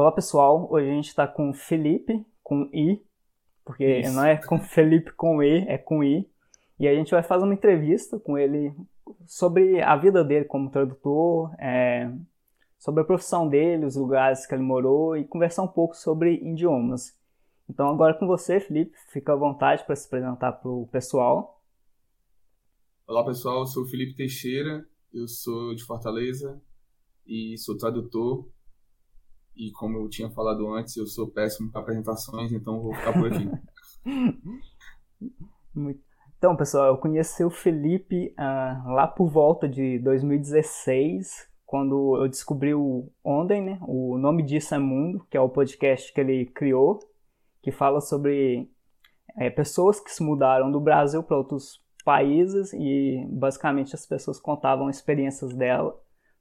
Olá pessoal, hoje a gente está com Felipe, com I, porque Isso. não é com Felipe com E, é com I. E a gente vai fazer uma entrevista com ele sobre a vida dele como tradutor, é, sobre a profissão dele, os lugares que ele morou e conversar um pouco sobre idiomas. Então agora com você, Felipe, fica à vontade para se apresentar para o pessoal. Olá pessoal, eu sou o Felipe Teixeira, eu sou de Fortaleza e sou tradutor. E como eu tinha falado antes, eu sou péssimo para apresentações, então vou ficar por aqui. Então, pessoal, eu conheci o Felipe uh, lá por volta de 2016, quando eu descobri o Onden, né? O nome disso é Mundo, que é o podcast que ele criou, que fala sobre é, pessoas que se mudaram do Brasil para outros países e basicamente as pessoas contavam experiências dela,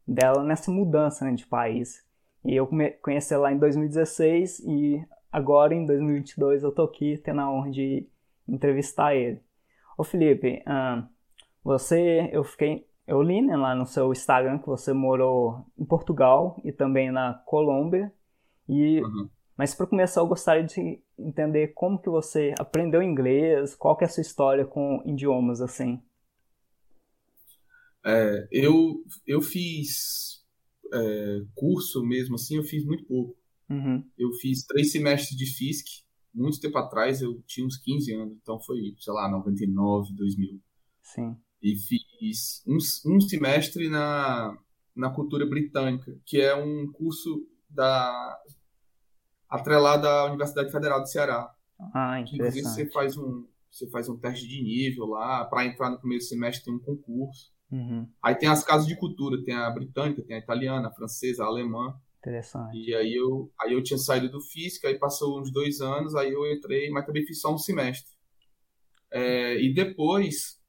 dela nessa mudança né, de país. E eu conheci ela em 2016 e agora em 2022 eu tô aqui tendo a honra de entrevistar ele. Ô Felipe, você, eu fiquei, eu li né, lá no seu Instagram que você morou em Portugal e também na Colômbia. E, uhum. Mas para começar eu gostaria de entender como que você aprendeu inglês, qual que é a sua história com idiomas assim. É, eu, eu fiz é, curso mesmo assim, eu fiz muito pouco. Uhum. Eu fiz três semestres de FISC muito tempo atrás, eu tinha uns 15 anos, então foi, sei lá, 99, 2000. Sim. E fiz um, um semestre na, na cultura britânica, que é um curso da atrelado à Universidade Federal do Ceará. Ah, interessante. Inclusive você faz um você faz um teste de nível lá, para entrar no primeiro semestre tem um concurso. Uhum. Aí tem as casas de cultura, tem a britânica, tem a italiana, a francesa, a alemã. Interessante. E aí eu, aí eu tinha saído do física, aí passou uns dois anos, aí eu entrei, mas também fiz só um semestre. É, e depois,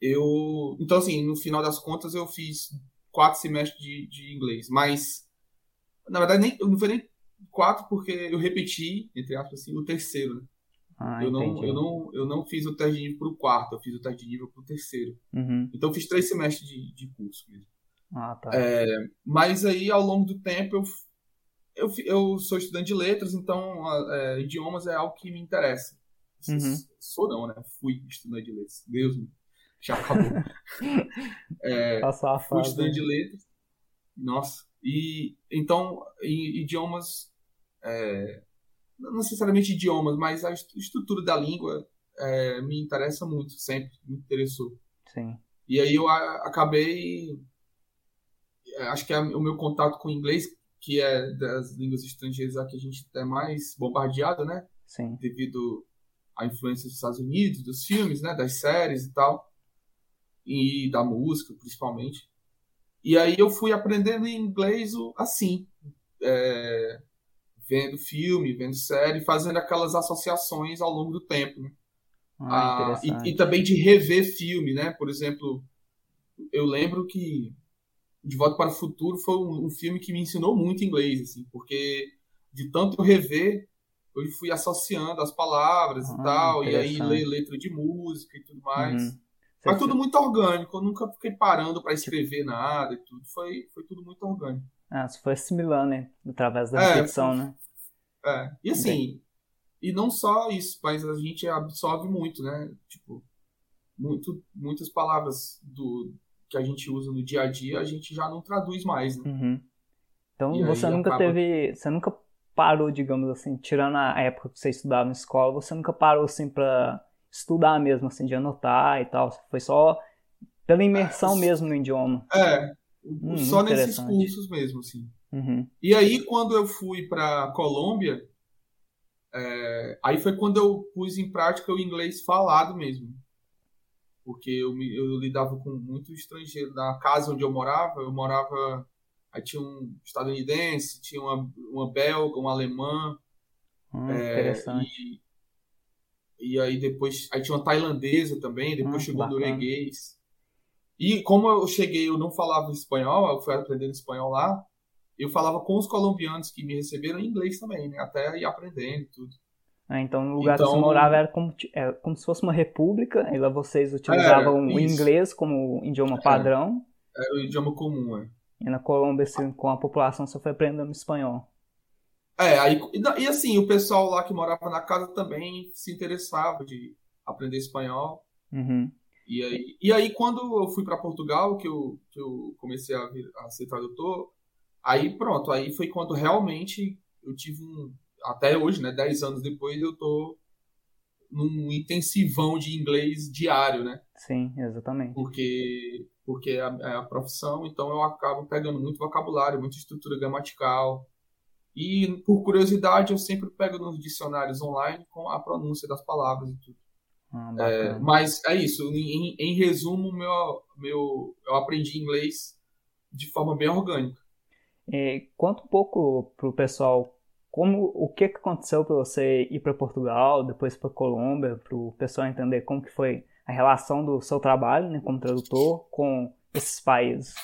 eu. Então, assim, no final das contas, eu fiz quatro semestres de, de inglês, mas. Na verdade, nem, eu não foi nem quatro, porque eu repeti, entre aspas, assim, o terceiro. Né? Ah, eu, não, eu, não, eu não fiz o teste de nível para o quarto, eu fiz o teste de nível para o terceiro. Uhum. Então, eu fiz três semestres de, de curso mesmo. Ah, tá. É, mas aí, ao longo do tempo, eu, eu, eu sou estudante de letras, então é, idiomas é algo que me interessa. Uhum. Sou não, né? Fui estudante de letras. Deus me já acabou. é, Passar a fui estudante de letras. Nossa. E então, idiomas, é, não necessariamente idiomas, mas a estrutura da língua é, me interessa muito, sempre me interessou. Sim. E aí eu acabei é, acho que é o meu contato com o inglês, que é das línguas estrangeiras a que a gente é mais bombardeado, né? Sim. Devido à influência dos Estados Unidos, dos filmes, né? Das séries e tal. E da música, principalmente. E aí eu fui aprendendo inglês assim. É, vendo filme, vendo série, fazendo aquelas associações ao longo do tempo. Né? Ah, ah, e, e, também de rever filme, né? Por exemplo, eu lembro que de Volta para o Futuro foi um, um, filme que me ensinou muito inglês, assim, porque de tanto eu rever, eu fui associando as palavras ah, e tal, e aí ler letra de música e tudo mais. Uhum. Mas tudo muito orgânico, eu nunca fiquei parando para escrever nada e tudo, foi, foi tudo muito orgânico. Ah, você foi assimilando, né? Através da é, repetição, foi, né? É, e assim, e não só isso, mas a gente absorve muito, né? Tipo, muito, muitas palavras do, que a gente usa no dia a dia, a gente já não traduz mais, né? Uhum. Então e você nunca acaba... teve. Você nunca parou, digamos assim, tirando a época que você estudava na escola, você nunca parou assim pra estudar mesmo, assim, de anotar e tal. Foi só pela imersão é, mesmo no idioma. É, hum, só nesses cursos mesmo, assim. Uhum. E aí, quando eu fui pra Colômbia, é, aí foi quando eu pus em prática o inglês falado mesmo porque eu, me, eu lidava com muito estrangeiro. Na casa onde eu morava, eu morava. Aí tinha um estadunidense, tinha uma, uma belga, uma alemã. Hum, é, interessante. E, e, aí depois. Aí tinha uma tailandesa também, depois hum, chegou o norueguês. E como eu cheguei, eu não falava espanhol, eu fui aprendendo espanhol lá. Eu falava com os colombianos que me receberam em inglês também, né? Até ir aprendendo e tudo. Ah, então, no lugar então, que você então- morava era como, é, como se fosse uma república, e lá vocês utilizavam o inglês como idioma padrão. Era o idioma comum, é. E na Colômbia, assim, com a população, você foi aprendendo espanhol. É, aí, e assim, o pessoal lá que morava na casa também se interessava de aprender espanhol. Uhum. E aí, e aí quando eu fui para Portugal, que eu, que eu comecei a, vir, a ser tradutor, aí pronto, aí foi quando realmente eu tive um. Até hoje, né? Dez anos depois, eu tô num intensivão de inglês diário, né? Sim, exatamente. Porque, porque é a, é a profissão, então eu acabo pegando muito vocabulário, muita estrutura gramatical. E, por curiosidade, eu sempre pego nos dicionários online com a pronúncia das palavras e tudo. Ah, É, mas é isso. Em, em resumo, meu, meu, eu aprendi inglês de forma bem orgânica. E conta um pouco pro pessoal como o que, que aconteceu para você ir para Portugal, depois para Colômbia, para o pessoal entender como que foi a relação do seu trabalho, né, como tradutor, com esses países.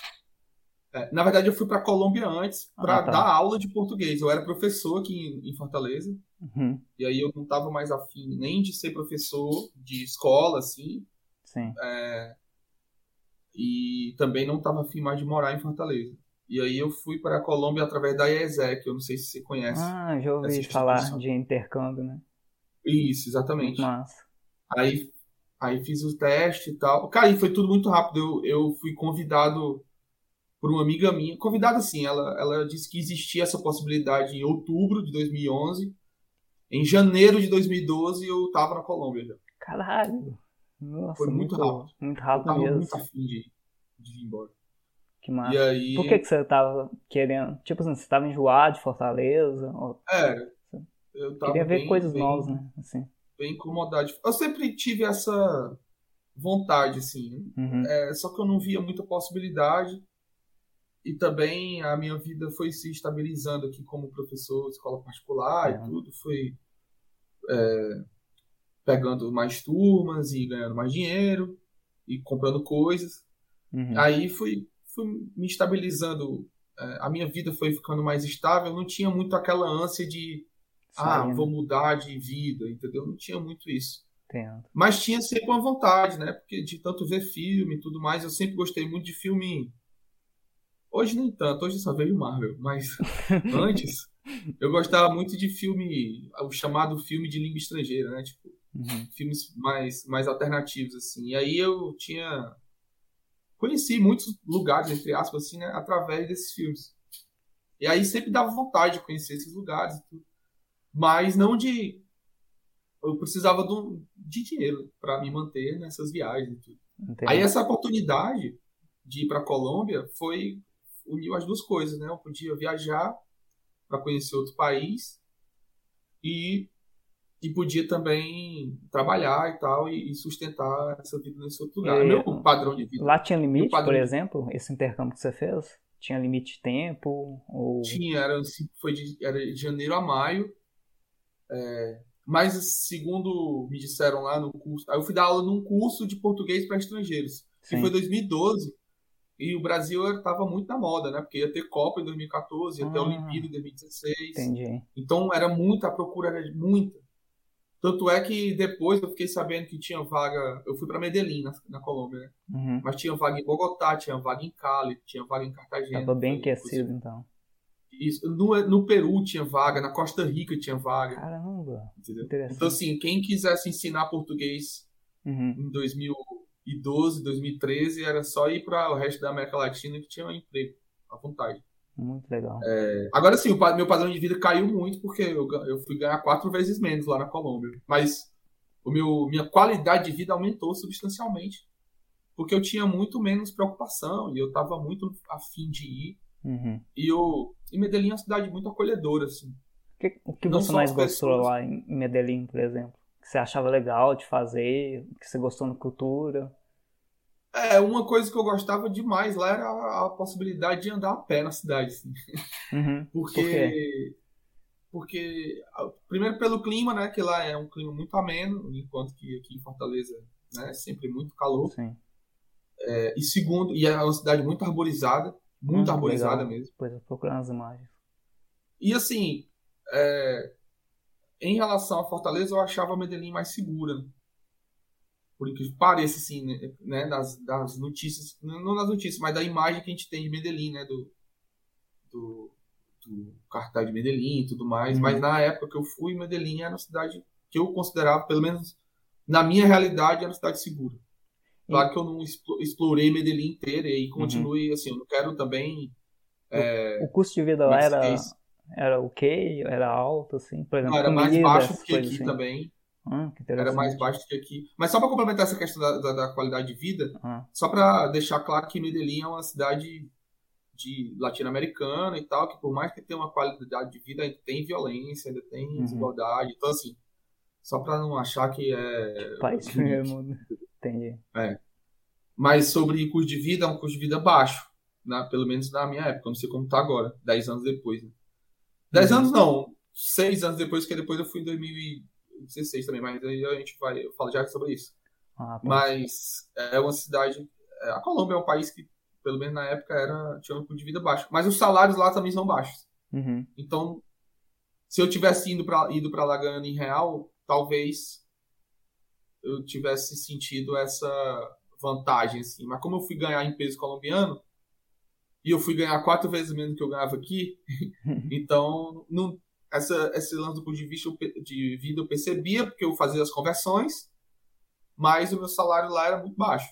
É, na verdade, eu fui para Colômbia antes para Ah, tá. dar aula de português. Eu era professor aqui em, em Fortaleza. Uhum, E aí eu não estava mais afim nem de ser professor de escola, assim. sim. E também não estava afim mais de morar em Fortaleza. E aí eu fui para a Colômbia através da IESEC. Eu não sei se você conhece. Ah, já ouvi falar de intercâmbio, né? Isso, exatamente. Massa. Aí, aí fiz o teste e tal. Cara, e foi tudo muito rápido. Eu, eu fui convidado por uma amiga minha. Convidada assim, ela, ela disse que existia essa possibilidade em outubro de 2011. Em janeiro de 2012 eu tava na Colômbia já. Caralho. Nossa, Foi muito rápido. Muito Eu rápido tava mesmo. muito afim de, de ir embora. Que massa. E aí. Por que, que você tava querendo? Tipo assim, você tava enjoado de Fortaleza? Ou Era. Eu tava queria ver bem- coisas bem- novas, né? Assim. Bem incomodado. Eu sempre tive essa vontade, assim. Uhum. É, só que eu não via muita possibilidade. E também a minha vida foi se estabilizando aqui como professor de escola particular É. e tudo. Foi é, pegando mais turmas e ganhando mais dinheiro e comprando coisas. Uhum. Aí fui, fui me estabilizando. é, a minha vida foi ficando mais estável. Não tinha muito aquela ânsia de, ah, Saindo. vou mudar de vida, entendeu? Não tinha muito isso. Entendo. Mas tinha sempre uma vontade, né? Porque de tanto ver filme e tudo mais, eu sempre gostei muito de filme. Hoje nem tanto, hoje só vejo Marvel, mas antes eu gostava muito de filme, o chamado filme de língua estrangeira, né? Tipo, Uhum. filmes mais, mais alternativos, assim. E aí eu tinha. Conheci muitos lugares, entre aspas, assim, né? Através desses filmes. E aí sempre dava vontade de conhecer esses lugares e tudo. Mas não de. Eu precisava de, de dinheiro para me manter nessas viagens e tudo. Entendo. Aí essa oportunidade de ir para Colômbia foi uniu as duas coisas, né? Eu podia viajar para conhecer outro país e, e podia também trabalhar e tal e, e sustentar essa vida nesse outro lugar. É, Meu padrão de vida Lá tinha limite, por exemplo, esse intercâmbio que você fez? Tinha limite de tempo? Ou... tinha era assim, foi de, era de janeiro a maio. É, mas segundo me disseram lá no curso, aí eu fui dar aula num curso de português para estrangeiros. que Sim. foi 2012. E o Brasil estava muito na moda, né? Porque ia ter Copa em 2014, ia ter Ah. Olimpíada em 2016. Entendi. Então era muita, a procura era muita. Tanto é que depois eu fiquei sabendo que tinha vaga. Eu fui para Medellín, na, na Colômbia, né? Uhum. Mas tinha vaga em Bogotá, tinha vaga em Cali, tinha vaga em Cartagena. Tava bem aquecido, então. Isso. No, no Peru tinha vaga, na Costa Rica tinha vaga. Caramba. entendeu? interessante. Então, assim, quem quisesse ensinar português Uhum. em 2012, 2013, era só ir para o resto da América Latina que tinha um emprego à vontade. Muito legal. Agora sim, o meu padrão de vida caiu muito porque eu, eu fui ganhar quatro vezes menos lá na Colômbia. Mas o meu, minha qualidade de vida aumentou substancialmente porque eu tinha muito menos preocupação e eu estava muito afim de ir. Uhum. E eu, e Medellín é uma cidade muito acolhedora, assim. O que, o que Não você mais gostou pessoas. lá em Medellín, por exemplo? Que você achava legal de fazer? Que você gostou na cultura? É, uma coisa que eu gostava demais lá era a, a possibilidade de andar a pé na cidade, assim. Uhum. Porque. Por? Porque, ah, primeiro pelo clima, né? Que lá é um clima muito ameno, enquanto que aqui em Fortaleza né, é sempre muito calor. Sim. É, e segundo, e é uma cidade muito arborizada, muito Hum, arborizada legal. mesmo. Depois eu procuro as imagens. E assim, é, em relação a Fortaleza, eu achava Medellín mais segura. né? Por incrível que pareça, assim, né, né, das, das notícias, não das notícias, mas da imagem que a gente tem de Medellín, né? Do, do, cartaz de Medellín e tudo mais, Uhum. mas na época que eu fui, Medellín era uma cidade que eu considerava, pelo menos na minha realidade, era uma cidade segura. Claro que eu não explo- explorei Medellín inteira e Uhum. continue assim, eu não quero também O custo de vida lá era, é isso. Era ok? Era alto, assim? Por exemplo, não, era mais baixo essas que aqui assim. também. Ah, Era mais baixo que aqui. Mas só para complementar essa questão da, da- da qualidade de vida, Ah, só para deixar claro que Medellín é uma cidade de latino-americana e tal, que por mais que tenha uma qualidade de vida, ainda tem violência, ainda tem Uhum. desigualdade. Então, assim, só para não achar que é. país de primeiro mundo. Entendi. Mas sobre custo de vida, é um custo de vida baixo, né? pelo menos na minha época, não sei como tá agora, 10 anos depois. Né? 10 Uhum. anos não, 6 anos depois, que depois eu fui em 2016 também, mas aí a gente vai, eu falo já sobre isso. Ah, tá. Mas é uma cidade. é, A Colômbia é um país que, pelo menos na época, era, tinha um custo de vida baixo. Mas os salários lá também são baixos. Uhum. Então, se eu tivesse ido para ido pra lá ganhando em real, talvez eu tivesse sentido essa vantagem, assim. Mas como eu fui ganhar em peso colombiano, e eu fui ganhar quatro vezes menos do que eu ganhava aqui, então não, essa, esse lance do custo de, vista, de vida eu percebia, porque eu fazia as conversões, mas o meu salário lá era muito baixo.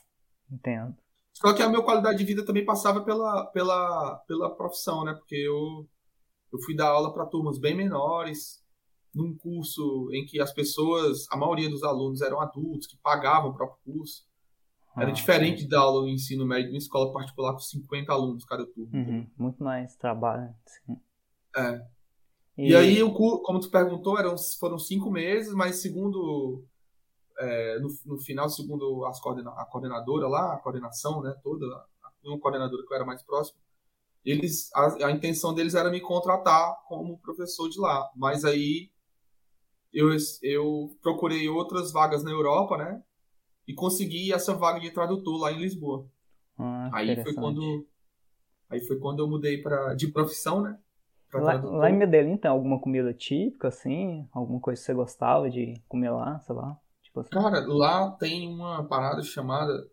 Entendo. Só que a minha qualidade de vida também passava pela, pela, pela profissão, né? Porque eu, eu fui dar aula para turmas bem menores, num curso em que as pessoas, a maioria dos alunos eram adultos, que pagavam o próprio curso. Era Ah, diferente de dar aula no ensino médio em uma escola particular com 50 alunos cada turma. Uhum. Muito mais trabalho. Sim. É. E, aí, o cu- como tu perguntou, eram, foram cinco meses, mas segundo. é, no, no final, segundo as coordena, a coordenadora lá, a coordenação, né, toda, uma coordenadora que eu era mais próximo, eles, a, a intenção deles era me contratar como professor de lá. Mas aí eu, eu procurei outras vagas na Europa, né? E consegui essa vaga de tradutor lá em Lisboa. Ah, Aí foi quando. Aí foi quando eu mudei para de profissão, né? Lá, lá em Medellín tem alguma comida típica, assim? Alguma coisa que você gostava de comer lá, sei lá? Tipo assim. Cara, lá tem uma parada chamada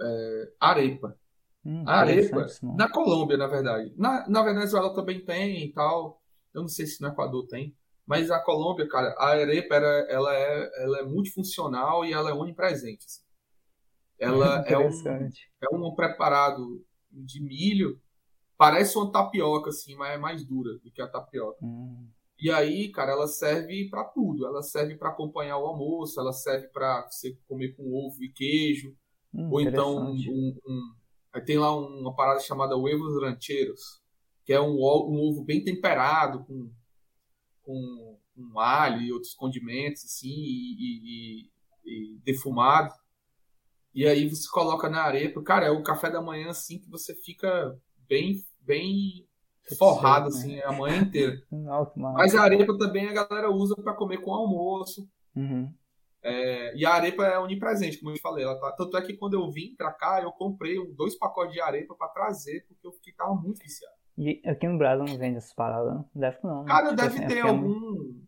é, arepa. Hum, arepa, na Colômbia, na verdade. Na, na Venezuela também tem e tal. Eu não sei se no Equador tem. Mas a Colômbia, cara, a arepa era, ela, é, ela é multifuncional e ela é onipresente. assim. Ela é um, é um preparado de milho. Parece uma tapioca, assim, mas é mais dura do que a tapioca. Hum, E aí, cara, ela serve pra tudo. Ela serve pra acompanhar o almoço, ela serve pra você comer com ovo e queijo, hum, ou então um, um- aí tem lá uma parada chamada huevos rancheros, que é um, um ovo bem temperado com com, com alho e outros condimentos assim e, e- e- e defumado. E aí você coloca na arepa, cara, é o café da manhã assim que você fica bem bem forrado né? assim a manhã inteira. Mas a arepa também a galera usa para comer com almoço. Uhum. É, e a arepa é onipresente, como eu te falei. Ela tá, tanto é que quando eu vim pra cá, eu comprei um- dois pacotes de arepa para trazer, porque eu fiquei, tava muito viciado. E aqui no Brasil não vende essas paradas? não? Deve não. né? Cara, Tipo deve assim, é ter é algum.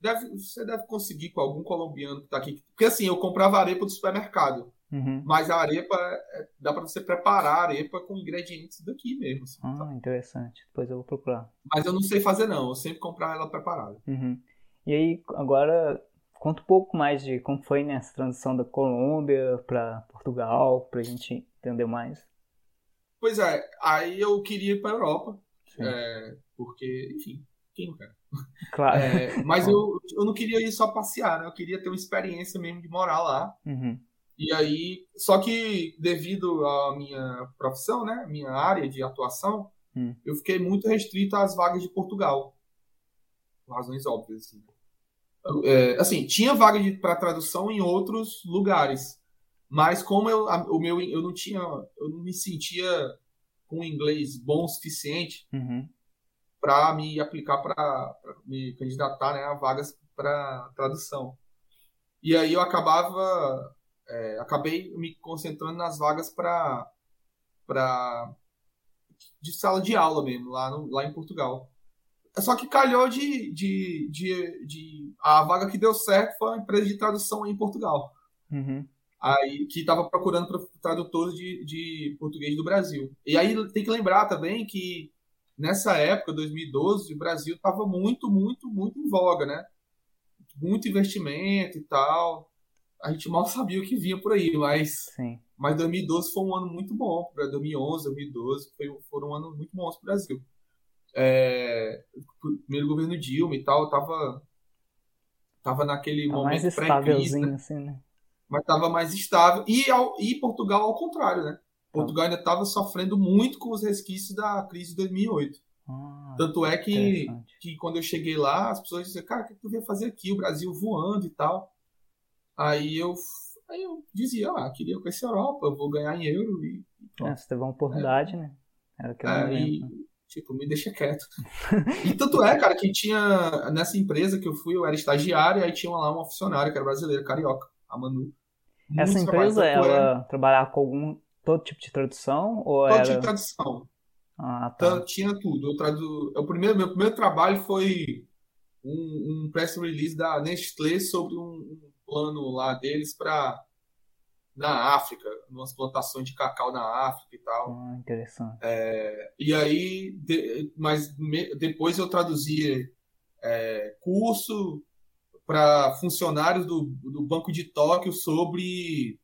Deve, você deve conseguir com algum colombiano que tá aqui. Porque assim, eu comprava arepa do supermercado. Uhum. Mas a arepa, é- dá para você preparar a arepa com ingredientes daqui mesmo. assim? Ah, interessante. Depois eu vou procurar. Mas eu não sei fazer, não. Eu sempre comprava ela preparada. Uhum. E aí, agora, conta um pouco mais de como foi né, essa transição da Colômbia para Portugal, pra gente entender mais. Pois é, aí eu queria ir pra Europa. Sim. é, porque, enfim, quem não quer? Claro. É, mas eu, eu não queria ir só passear, né? Eu queria ter uma experiência mesmo de morar lá. Uhum. E aí, só que devido à minha profissão, né, minha área de atuação, Hum. eu fiquei muito restrito às vagas de Portugal. Por razões óbvias. Assim, É, assim tinha vaga para tradução em outros lugares, mas como eu, a- o meu, eu não tinha, eu não me sentia com inglês bom o suficiente Uhum. para me aplicar para me candidatar né, a vagas para tradução. E aí eu acabava, é, acabei me concentrando nas vagas para para de sala de aula mesmo lá no, lá em Portugal. Só que calhou de, de, de, de a vaga que deu certo foi a empresa de tradução em Portugal Uhum. Aí que estava procurando pro- tradutores de, de português do Brasil. E aí tem que lembrar também que nessa época, 2012, o Brasil estava muito, muito, muito em voga, né? Muito investimento e tal. A gente mal sabia o que vinha por aí, mas, Sim. mas 2012 foi um ano muito bom. Para 2011, 2012 foi, foram um ano muito bons para o Brasil. É, primeiro governo Dilma e tal, tava, tava naquele Tá momento mais pré-crise, estávelzinho, né? assim, né? Mas estava mais estável. E, ao, e Portugal ao contrário, né? Portugal ainda estava sofrendo muito com os resquícios da crise de 2008. Ah, Tanto é que, que quando eu cheguei lá, as pessoas diziam, cara, o que tu veio fazer aqui? O Brasil voando e tal. Aí eu, aí eu dizia, ah, queria conhecer a Europa, eu vou ganhar em euro e pronto. É, você teve uma oportunidade, né? Era aquele É, momento. e, né? tipo, me deixa quieto. e tanto é, cara, que tinha, nessa empresa que eu fui, eu era estagiário, e aí tinha lá uma funcionária que era brasileira, carioca, a Manu. Essa empresa, é, ela trabalhava com algum todo tipo de tradução ou todo era tipo de tradução. ah, Então, tá. tinha tudo. Eu tradu... o primeiro, meu primeiro trabalho foi um, um press release da Nestlé sobre um, um plano lá deles para na África, umas plantações de cacau na África e tal. Ah, interessante. E aí, de- mas me- depois eu traduzia é, curso para funcionários do, do Banco de Tóquio sobre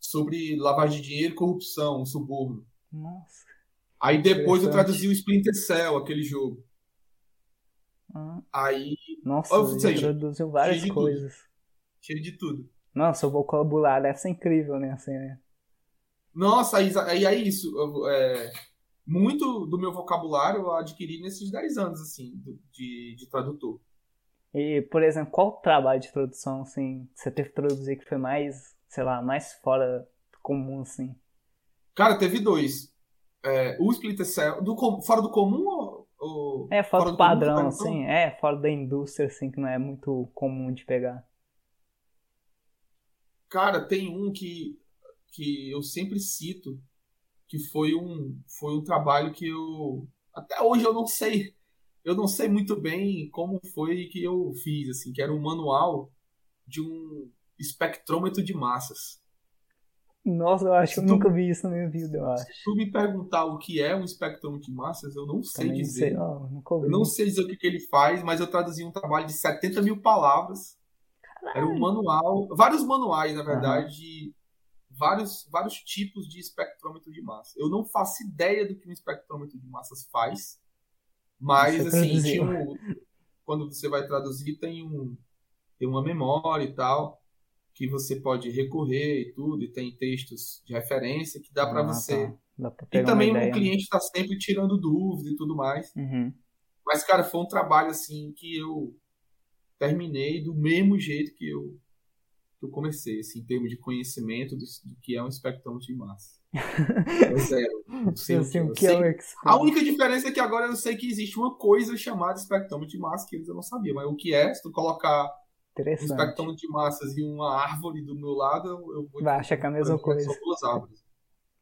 sobre lavagem de dinheiro e corrupção, suborno. Nossa. Aí depois eu traduzi o Splinter Cell, aquele jogo. Ah, Aí, nossa, Ou seja, traduziu várias cheio de coisas. cheio de tudo. Nossa, o vocabulário ser incrível, né? Assim, né? Nossa, aí, aí é isso. eu- é, muito do meu vocabulário eu adquiri nesses 10 anos, assim, de, de tradutor. E, por exemplo, qual trabalho de tradução, assim, você teve que traduzir que foi mais, sei lá, mais fora do comum, assim? Cara, teve dois. É, o Splinter Cell, do, fora do comum ou, ou- É, fora do comum, padrão, cara? assim, é, fora da indústria, assim, que não é muito comum de pegar. Cara, tem um que, que eu sempre cito, que foi um, foi um trabalho que eu. Até hoje eu não sei. Eu não sei muito bem como foi que eu fiz, assim, que era um manual de um espectrômetro de massas. Nossa, eu acho que eu nunca vi isso na minha vida, eu acho. Se tu me perguntar o que é um espectrômetro de massas, eu não sei Também não dizer. sei, nunca ouvi. Eu não sei dizer o que, que ele faz, mas eu traduzi um trabalho de 70 mil palavras. Era um manual, vários manuais, na verdade, de vários, vários tipos de espectrômetro de massa. Eu não faço ideia do que um espectrômetro de massas faz, mas Você assim, um- quando você vai traduzir, tem, um, tem uma memória e tal, que você pode recorrer e tudo, e tem textos de referência que dá para Ah, você. tá. Dá pra E também ideia, o cliente está sempre tirando dúvida e tudo mais. né? Uhum. Mas, cara, foi um trabalho assim que eu terminei do mesmo jeito que eu, que eu comecei, assim, em termos de conhecimento do, do que é um espectrômetro de massa. É zero. Não sei Assim, eu o que é o expert? A única diferença é que agora eu sei que existe uma coisa chamada espectrômetro de massa que antes eu não sabia. Mas o que é, se tu colocar um espectrômetro de massas e uma árvore do meu lado, eu, vou Vai achar que é a mesma coisa. São duas árvores.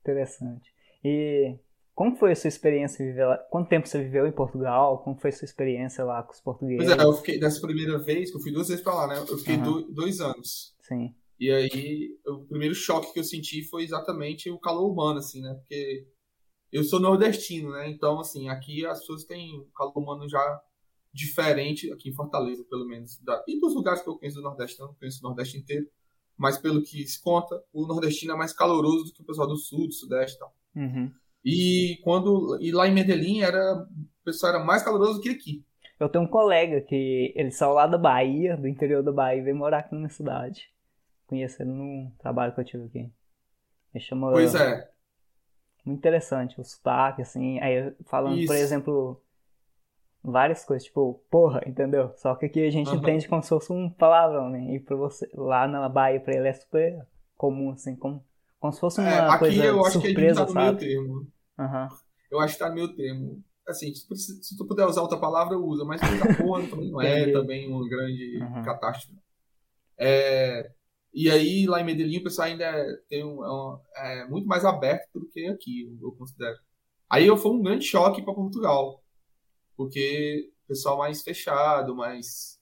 Interessante. E como foi a sua experiência viver lá? Quanto tempo você viveu em Portugal? Como foi a sua experiência lá com os portugueses? Pois é, eu fiquei dessa primeira vez, que eu fui duas vezes pra lá, né? Eu fiquei do- dois anos. Sim. E aí, o primeiro choque que eu senti foi exatamente o calor humano, assim, né? Porque eu sou nordestino, né? Então, assim, aqui as pessoas têm um calor humano já diferente, aqui em Fortaleza, pelo menos. Da... E dos lugares que eu conheço do Nordeste, não conheço o Nordeste inteiro. Mas pelo que se conta, o nordestino é mais caloroso do que o pessoal do Sul, do Sudeste e tal. Uhum. E, quando... e lá em Medellín, era... o pessoal era mais caloroso que aqui. Eu tenho um colega que ele saiu lá da Bahia, do interior da Bahia, e veio morar aqui na minha cidade. Conheci ele num trabalho que eu tive aqui. Ele chama. Pois é. Muito interessante o sotaque, assim. Aí falando, por Isso. exemplo, várias coisas, tipo, porra, entendeu? Só que aqui a gente Aham. entende como se fosse um palavrão, né? E pra você, lá na Bahia, pra ele é super comum, assim, como, como se fosse uma É, aqui coisa eu acho que surpresa, tá no meio sabe? termo. Aham. Eu acho que tá no meio termo. Assim, se tu, se tu puder usar outra palavra, usa, mas coisa porra também não é também uma grande Uhum. catástrofe. É, e aí, lá em Medellín, o pessoal ainda é, tem um, é é muito mais aberto do que aqui, eu considero. Aí eu foi um grande choque para Portugal, porque o pessoal mais fechado, mais.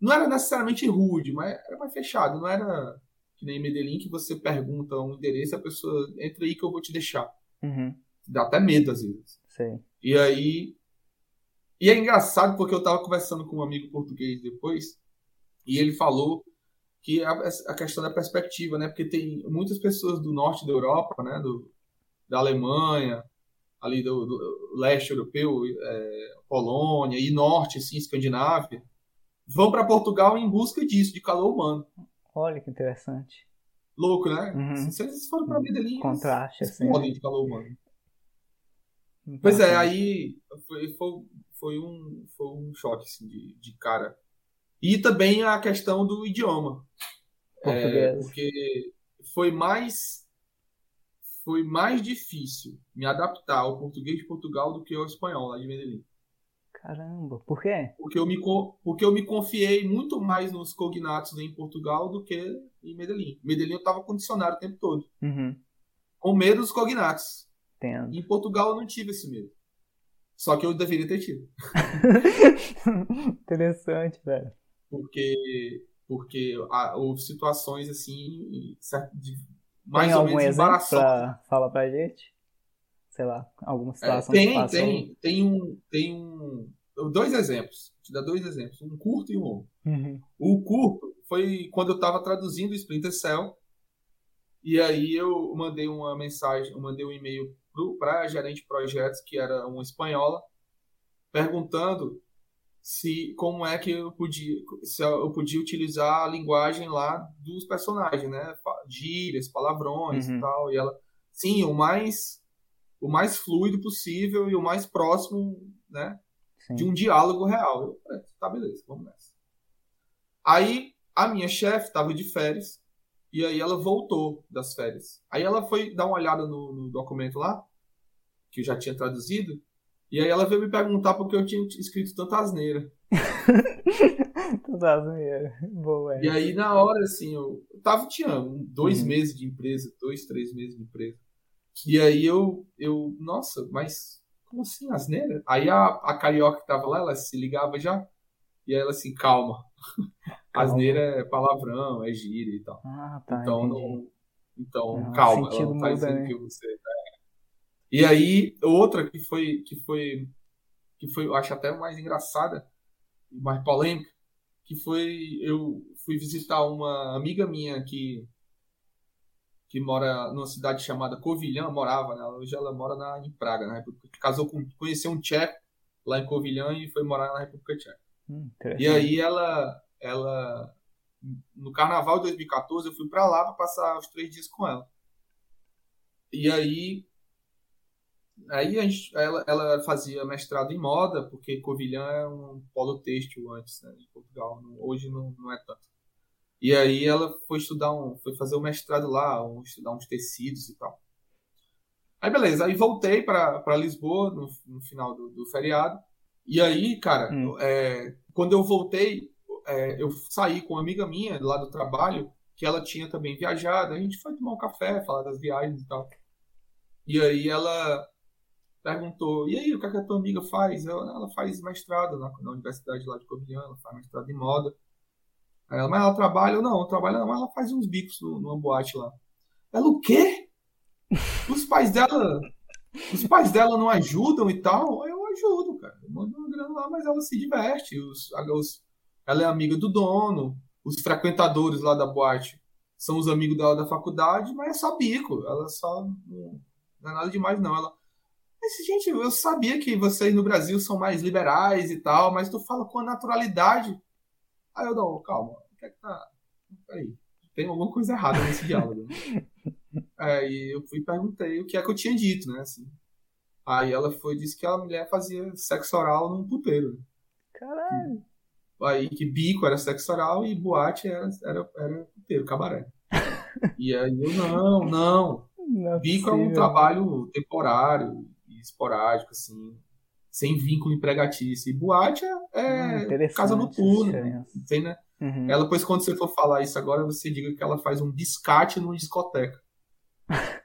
Não era necessariamente rude, mas era mais fechado, não era que nem em Medellín que você pergunta um endereço e a pessoa entra aí que eu vou te deixar. Uhum. Dá até medo às vezes. Sei. E aí. E é engraçado porque eu estava conversando com um amigo português depois, e ele falou que a, a, questão da perspectiva, né? Porque tem muitas pessoas do norte da Europa, né? Do, da Alemanha, ali do, do leste europeu, é, Polônia e norte, assim, Escandinávia, vão para Portugal em busca disso, de calor humano. Olha que interessante. Louco, né? Uhum. Se eles forem para Medellín, contraste, eles assim. Podem né? de calor humano. Pois é, aí foi, foi, foi, um, foi um choque assim, de, de cara. E também a questão do idioma. É, porque foi mais foi mais difícil me adaptar ao português de Portugal do que ao espanhol lá de Medellín. Caramba, por quê? Porque eu me, porque eu me confiei muito mais nos cognatos em Portugal do que em Medellín. Medellín eu estava condicionado o tempo todo. Uhum. Com medo dos cognatos. Entendo. Em Portugal eu não tive esse medo. Só que eu deveria ter tido. Interessante, velho. Porque, porque houve situações assim, de, mais tem ou algum menos pra falar pra gente? Sei lá, alguma é, situação é, tem, tem, tem um, tem um, dois exemplos. Te dar dois exemplos, um curto e um longo. Uhum. O curto foi quando eu estava traduzindo o Splinter Cell e aí eu mandei uma mensagem, eu mandei um e-mail para a gerente de projetos que era uma espanhola perguntando se como é que eu podia se eu podia utilizar a linguagem lá dos personagens, né? Gírias, palavrões uhum. e tal. E ela, sim, o mais o mais fluido possível e o mais próximo, né? Sim. De um diálogo real. Eu falei, tá beleza, vamos nessa. Aí a minha chefe estava de férias e aí ela voltou das férias. Aí ela foi dar uma olhada no, no documento lá que eu já tinha traduzido e aí ela veio me perguntar por que eu tinha escrito tanta asneira. tanta asneira. Boa. E aí, na hora, assim, eu, tava, tinha dois uhum. meses de empresa, dois, três meses de empresa. E aí eu, eu nossa, mas como assim, asneira? Aí a, a carioca que tava lá, ela se ligava já. E aí ela assim, calma. calma. Asneira é palavrão, é gíria e tal. Ah, tá. Então, não, então calma, ela não tá dizendo né? que você. Né? E aí, outra que foi, que foi, que foi, eu acho até mais engraçada, mais polêmica, que foi, eu fui visitar uma amiga minha que, que mora numa cidade chamada Covilhã, morava, né? hoje ela mora na, em Praga, na República, casou com, conheceu um tcheco lá em Covilhã e foi morar na República Tcheca. Hum, e aí ela, ela, no Carnaval de 2014, eu fui para lá para passar os três dias com ela. E aí Aí gente, ela, ela, fazia mestrado em moda, porque Covilhã é um polo têxtil antes, né, de Portugal. Hoje não, não é tanto. E aí ela foi estudar um, foi fazer o um mestrado lá, um, estudar uns tecidos e tal. Aí beleza, aí voltei para Lisboa no, no final do, do, feriado. E aí, cara, hum. é, quando eu voltei, é, eu saí com uma amiga minha lá do trabalho, que ela tinha também viajado. A gente foi tomar um café, falar das viagens e tal. E aí ela perguntou, e aí, o que, é que a tua amiga faz? Ela, ela faz mestrado na, na, universidade lá de Covilhã, ela faz mestrado em moda. Aí ela, mas ela trabalha? Não, não trabalha não, mas ela faz uns bicos no, numa boate lá. Ela, o quê? Os pais dela, os pais dela não ajudam e tal? Eu ajudo, cara. Eu mando uma grana lá, mas ela se diverte. Os, os, ela é amiga do dono, os frequentadores lá da boate são os amigos dela da faculdade, mas é só bico. Ela só não, não é nada demais, não. Ela, mas, gente, eu sabia que vocês no Brasil são mais liberais e tal, mas tu fala com a naturalidade. Aí eu dou, calma, o que é que tá. Peraí, tem alguma coisa errada nesse diálogo. Aí eu fui e perguntei o que é que eu tinha dito, né? Assim. Aí ela foi disse que a mulher fazia sexo oral num puteiro. Caralho. Aí que bico era sexo oral e boate era, era, era puteiro, cabaré. e aí eu, não, não. não é bico é um trabalho temporário esporádico, assim, sem vínculo empregatício. E boate é, é hum, casa noturna. Tem, né? Uhum. Ela, pois, quando você for falar isso agora, você diga que ela faz um biscate numa discoteca.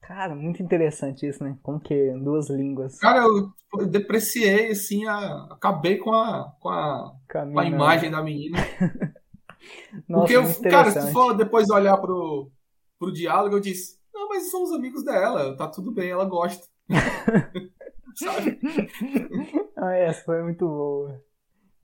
Cara, muito interessante isso, né? Como que duas línguas. Cara, eu depreciei, assim, a... acabei com a, com a, com a imagem da menina. Nossa, Porque, eu, cara, se for depois olhar pro, pro diálogo, eu disse, não, mas são os amigos dela, tá tudo bem, ela gosta. sabe? ah, essa foi muito boa.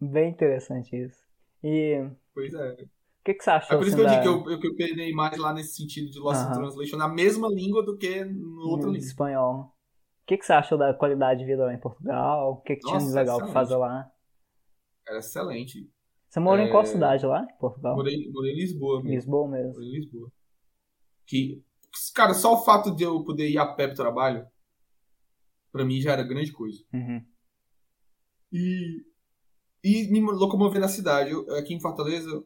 Bem interessante isso. E. Pois é. O que, que você achou? É por isso assim, que eu da... digo que eu, que eu penei mais lá nesse sentido de Lost Translation, na mesma língua do que no outra no língua. espanhol. O que, que você achou da qualidade de vida lá em Portugal? O que, que tinha de Nossa, legal pra excelente. fazer lá? Era excelente. Você morou em qual É, cidade lá, em Portugal? Morei, morei em Lisboa. mesmo. Lisboa mesmo. Morei em Lisboa. Que, cara, só o fato de eu poder ir a pé pro trabalho, pra mim já era grande coisa. Uhum. E, e me locomover na cidade. Eu- aqui em Fortaleza,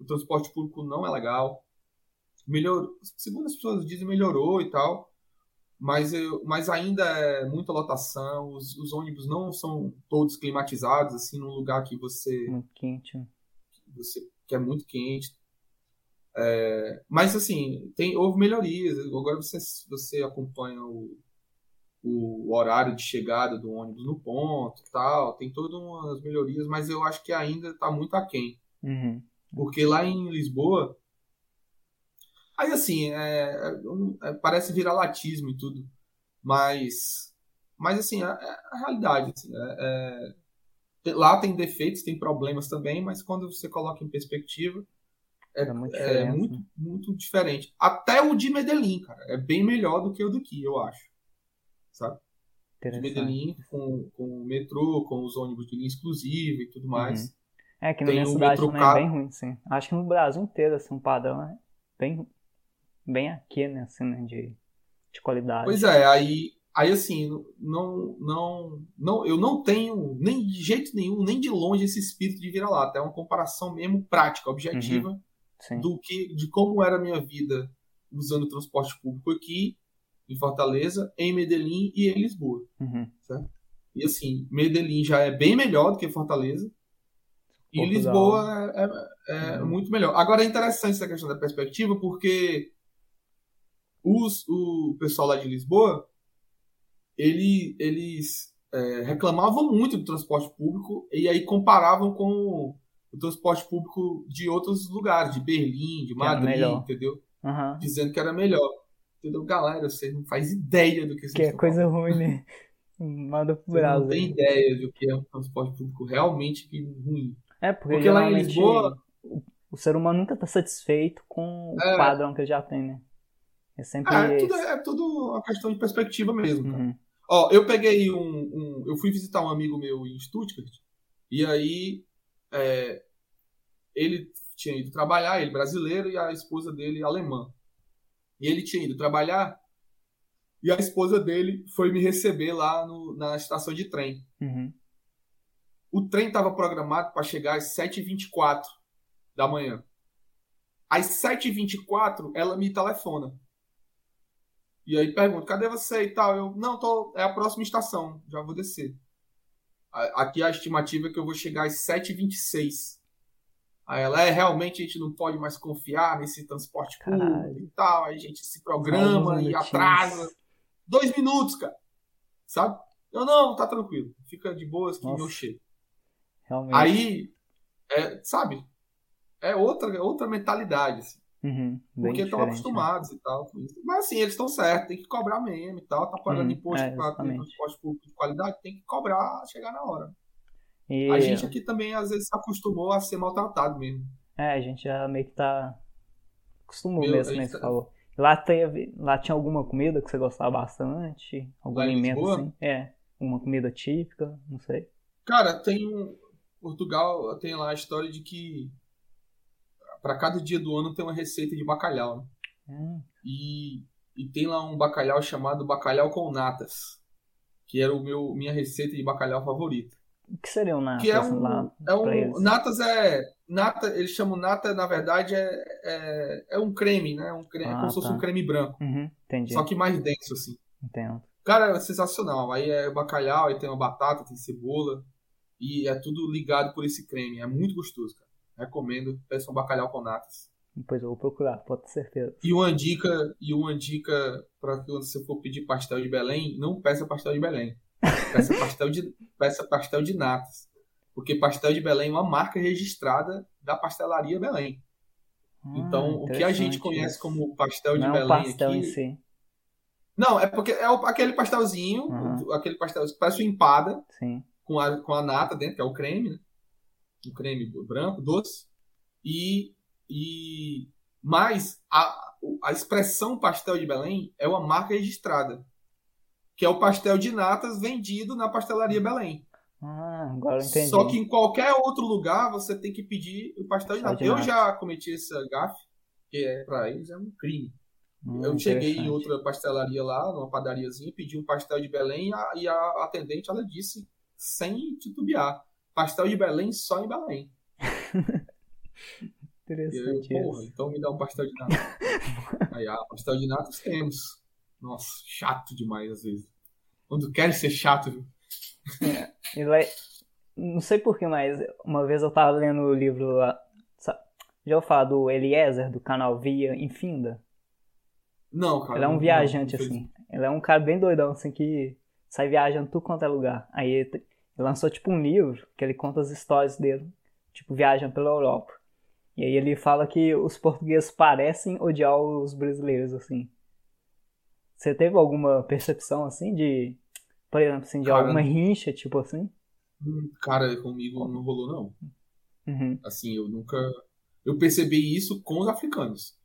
o transporte público não é legal. Melhor, segundo as pessoas dizem, melhorou e tal. Mas, eu, mas ainda é muita lotação. Os, os ônibus não são todos climatizados, assim, num lugar que você Muito quente. né? você que é muito quente. É, mas assim, tem, houve melhorias. Agora você, você acompanha o, o horário de chegada do ônibus no ponto tal. Tem todas umas melhorias, mas eu acho que ainda está muito aquém. Uhum. Porque lá em Lisboa. Aí assim, é, é, parece viralatismo e tudo. Mas. Mas assim, é, é a realidade. Assim, é, é, lá tem defeitos, tem problemas também, mas quando você coloca em perspectiva, é, É muito é diferente, muito, né? muito diferente. Até o de Medellín, cara, é bem melhor do que o daqui, eu acho. Sabe? De. Medellín com, com o metrô, com os ônibus de linha exclusiva e tudo mais. É que na minha cidade também é bem ruim, sim. Acho que no Brasil inteiro, assim, um padrão é bem, bem aqui, né, assim, né, de, de qualidade. Pois é, aí, aí assim, não, não, não, eu não tenho nem de jeito nenhum, nem de longe esse espírito de vira-lata. É uma comparação mesmo prática, objetiva Sim. do que de como era a minha vida usando o transporte público aqui em Fortaleza, em Medellín e em Lisboa. Uhum. E assim, Medellín já é bem melhor do que Fortaleza. E Portugal. Lisboa é, é- é Uhum. muito melhor. Agora é interessante essa questão da perspectiva, porque os, o pessoal lá de Lisboa, ele, eles é, reclamavam muito do transporte público e aí comparavam com o transporte público de outros lugares, de Berlim, de Madrid, entendeu? Aham. Dizendo que era melhor. Entendeu? Galera, vocês não fazem ideia do que vocês Que é estão coisa ruim, né? Manda pro Você não Brasil. tem ideia do que é um transporte público realmente ruim. É, porque, Porque lá em Lisboa- o, o ser humano nunca tá satisfeito com o É. padrão que ele já tem, né? É sempre é, esse. tudo, é tudo uma questão de perspectiva mesmo, cara. Uhum. Ó, eu peguei um, um- Eu fui visitar um amigo meu em Stuttgart, e aí é, ele tinha ido trabalhar, ele brasileiro, e a esposa dele alemã. E ele tinha ido trabalhar, e a esposa dele foi me receber lá no- na estação de trem. Uhum. O trem estava programado para chegar às 7h24 da manhã. Às 7h24, ela me telefona. E aí pergunta, cadê você e tal? Eu, não, tô, é a próxima estação, já vou descer. Aqui a estimativa é que eu vou chegar às 7h26. Aí ela, é, realmente a gente não pode mais confiar nesse transporte público Caralho. e tal. Aí a gente se programa e atrasa. Dois minutos, cara. Sabe? Eu, não, tá tranquilo. Fica de boas que Nossa. eu chego. Realmente. Aí, é, sabe? É outra, é outra mentalidade, assim, Uhum. Porque estão né? acostumados e tal. Mas assim, eles estão certos, tem que cobrar mesmo e tal. Tá pagando Hum, imposto é, para ter transporte público de qualidade, tem que cobrar, chegar na hora. E, A gente aqui também, às vezes, se acostumou a ser maltratado mesmo. É, a gente já meio que tá. Acostumou Meu, mesmo, né? Você tá- falou. Lá, teve, lá tinha alguma comida que você gostava bastante? Algum Lá alimento assim? É. Uma comida típica, não sei. Cara, tem um. Portugal tem lá a história de que para cada dia do ano tem uma receita de bacalhau, né? Hum, E, e tem lá um bacalhau chamado bacalhau com natas, que era o meu minha receita de bacalhau favorita. O que seria o natas Que é assim, lá um, é pra eles? um natas é nata, eles chamam nata, na verdade é, é, é um creme, né? Um creme, é Ah, como se fosse tá. um creme branco, Uhum, entendi. só que mais denso assim. Entendo. Cara, é sensacional. Aí é bacalhau, aí tem uma batata, tem cebola e é tudo ligado por esse creme. É muito gostoso, cara. Recomendo, peça um bacalhau com natas. Depois eu vou procurar, pode ter certeza. E uma dica, e uma dica para quando você for pedir pastel de Belém, não peça pastel de Belém. Peça pastel de, peça pastel de natas. Porque pastel de Belém é uma marca registrada da pastelaria Belém. Ah, Então, o que a gente conhece como pastel de Não é um Belém pastel aqui, em si. Não, é porque é aquele pastelzinho, Uhum. aquele pastel que parece uma empada, Sim. com a, com a nata dentro, que é o creme, né? O creme branco, doce. E. e mas a, a expressão pastel de Belém é uma marca registrada. Que é o pastel de natas vendido na pastelaria Belém. Ah, agora entendi. Só que em qualquer outro lugar você tem que pedir o pastel de Pastel nata. de Eu já cometi essa gafe, que é, pra eles é um crime. Hum, Eu cheguei em interessante. outra pastelaria lá, numa padariazinha, pedi um pastel de Belém e a, e a atendente ela disse, sem titubear, pastel de Belém só em Belém. E eu, Interessante porra, então me dá um pastel de nata. Aí, ah, pastel de nata temos. Nossa, chato demais às vezes. Quando quer ser chato, viu? Ele é- Não sei porquê, mas uma vez eu tava lendo o livro lá. Já ouviu falar do Eliezer, do canal Via Infinda? Não, cara. Ele é um não- viajante, não fez- assim. Ele é um cara bem doidão, assim, que sai viajando tudo quanto é lugar. Aí ele, ele lançou, tipo, um livro que ele conta as histórias dele, tipo, viajando pela Europa. E aí ele fala que os portugueses parecem odiar os brasileiros, assim. Você teve alguma percepção, assim, de, por exemplo, assim, de Cara, alguma rincha, tipo assim? Hum, Cara, comigo não rolou, não. Uhum. Assim, eu nunca. Eu percebi isso com os africanos.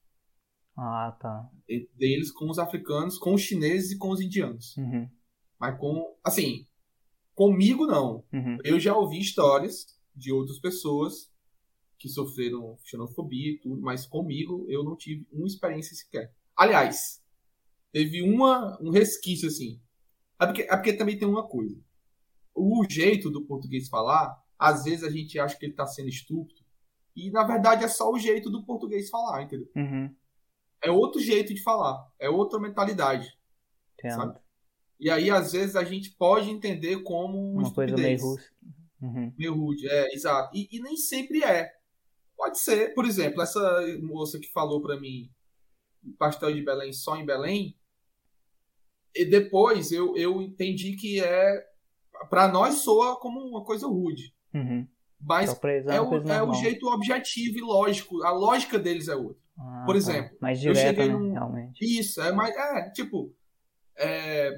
Ah, tá. Deles com os africanos, com os chineses e com os indianos. Uhum. Mas com. Assim, comigo não. Uhum. Eu já ouvi histórias de outras pessoas que sofreram xenofobia e tudo, mas comigo eu não tive uma experiência sequer. Aliás, teve uma, um resquício assim. É porque, é porque também tem uma coisa. O jeito do português falar, às vezes a gente acha que ele está sendo estúpido, e na verdade é só o jeito do português falar, entendeu? Uhum. É outro jeito de falar, é outra mentalidade. Entendo. Sabe? E aí, às vezes, a gente pode entender como uma, Uma coisa meio estupidez. russa. Uhum. Meio rude, é, exato. E, e nem sempre é. Pode ser, por exemplo, essa moça que falou pra mim pastel de Belém só em Belém, e depois eu, eu entendi que é Pra nós soa como uma coisa rude, Uhum. mas é é uma o, é o jeito objetivo e lógico. A lógica deles é outra. Ah, por tá. exemplo, Mais eu direta, cheguei né? num- Realmente. Isso, é mais. É, tipo. é,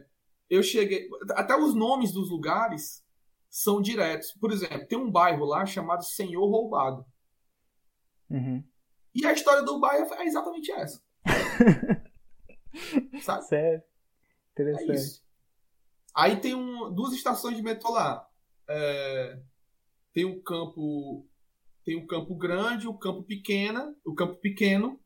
eu cheguei. Até os nomes dos lugares são diretos. Por exemplo, tem um bairro lá chamado Senhor Roubado. Uhum. E a história do bairro é exatamente essa. Sabe? Sério. É Interessante. isso. Aí tem um, duas estações de metrô lá. É, tem um campo. Tem um campo grande, o campo pequena, o campo pequeno.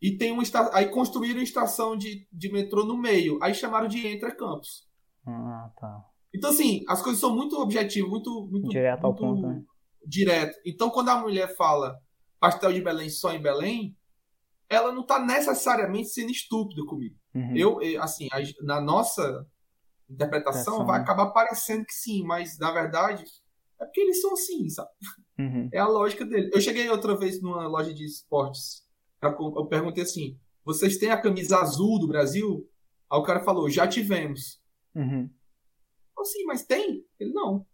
E tem uma esta- Aí construíram uma estação de, de metrô no meio. Aí chamaram de Entre Campos. Ah, tá. Então, assim, as coisas são muito objetivas, muito, muito, Direto ao muito ponto, né? direto. Então, quando a mulher fala pastel de Belém só em Belém, ela não está necessariamente sendo estúpida comigo. Uhum. Eu, eh, assim, na nossa interpretação vai né? acabar parecendo que sim, mas na verdade é porque eles são assim, sabe? Uhum. É a lógica dele. Eu cheguei outra vez numa loja de esportes, eu perguntei assim: vocês têm a camisa azul do Brasil? Aí o cara falou: já tivemos. Uhum. Eu, assim, mas tem? Ele não.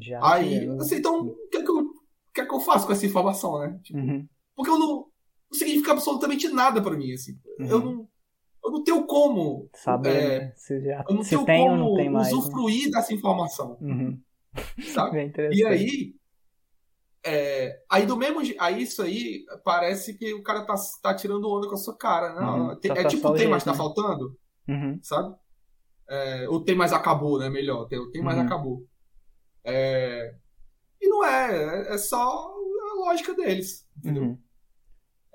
Já Aí, assim, então, o que, é que, eu, o que é que eu faço com essa informação, né? Tipo, Uhum. Porque eu não significa absolutamente nada pra mim, assim. Eu, Uhum. não, eu não tenho como, Saber é, né? se, já, eu não se tenho tem como não tem mais. né? usufruir dessa informação, Uhum. sabe? E aí, é, aí do mesmo aí isso aí parece que o cara tá, tá tirando onda com a sua cara, né? Uhum. Tem- é tá tipo, tem, jeito, tá né? faltando, Uhum. sabe? É, ou tem, mas acabou, né? Melhor, tem, tem mais Uhum. acabou. É, e não é, é, é só a lógica deles, entendeu?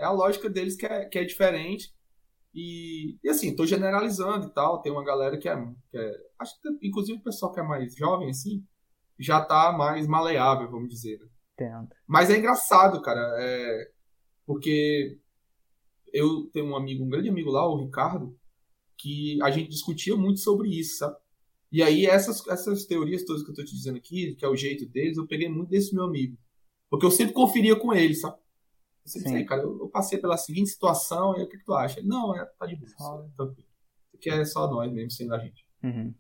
É a lógica deles que é, que é diferente. E, e assim, tô generalizando e tal. Tem uma galera que é, que é- Acho que inclusive o pessoal que é mais jovem, assim, já tá mais maleável, vamos dizer. né? Entendo. Mas é engraçado, cara. é, porque eu tenho um amigo, um grande amigo lá, o Ricardo, que a gente discutia muito sobre isso, sabe? E aí essas, essas teorias todas que eu tô te dizendo aqui, que é o jeito deles, eu peguei muito desse meu amigo. Porque eu sempre conferia com ele, sabe? Sempre Sim. disse, "Ei, cara, eu, eu passei pela seguinte situação, e o que, que tu acha? Ele, Não, é, tá de boa, Só- tranquilo. Isso é só nós mesmo, sendo a gente. Uhum.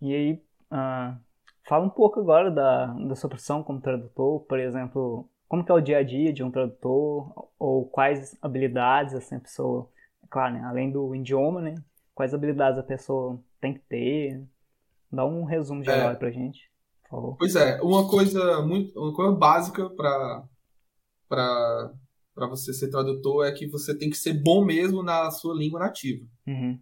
E aí, ah, fala um pouco agora da, da sua profissão como tradutor, por exemplo, como que é o dia a dia de um tradutor, ou quais habilidades assim, a pessoa, é claro, né, além do idioma, né, quais habilidades a pessoa tem que ter. Dá um resumo geral é. pra gente. Pois é, uma coisa muito, uma coisa básica para para para você ser tradutor é que você tem que ser bom mesmo na sua língua nativa. Uhum.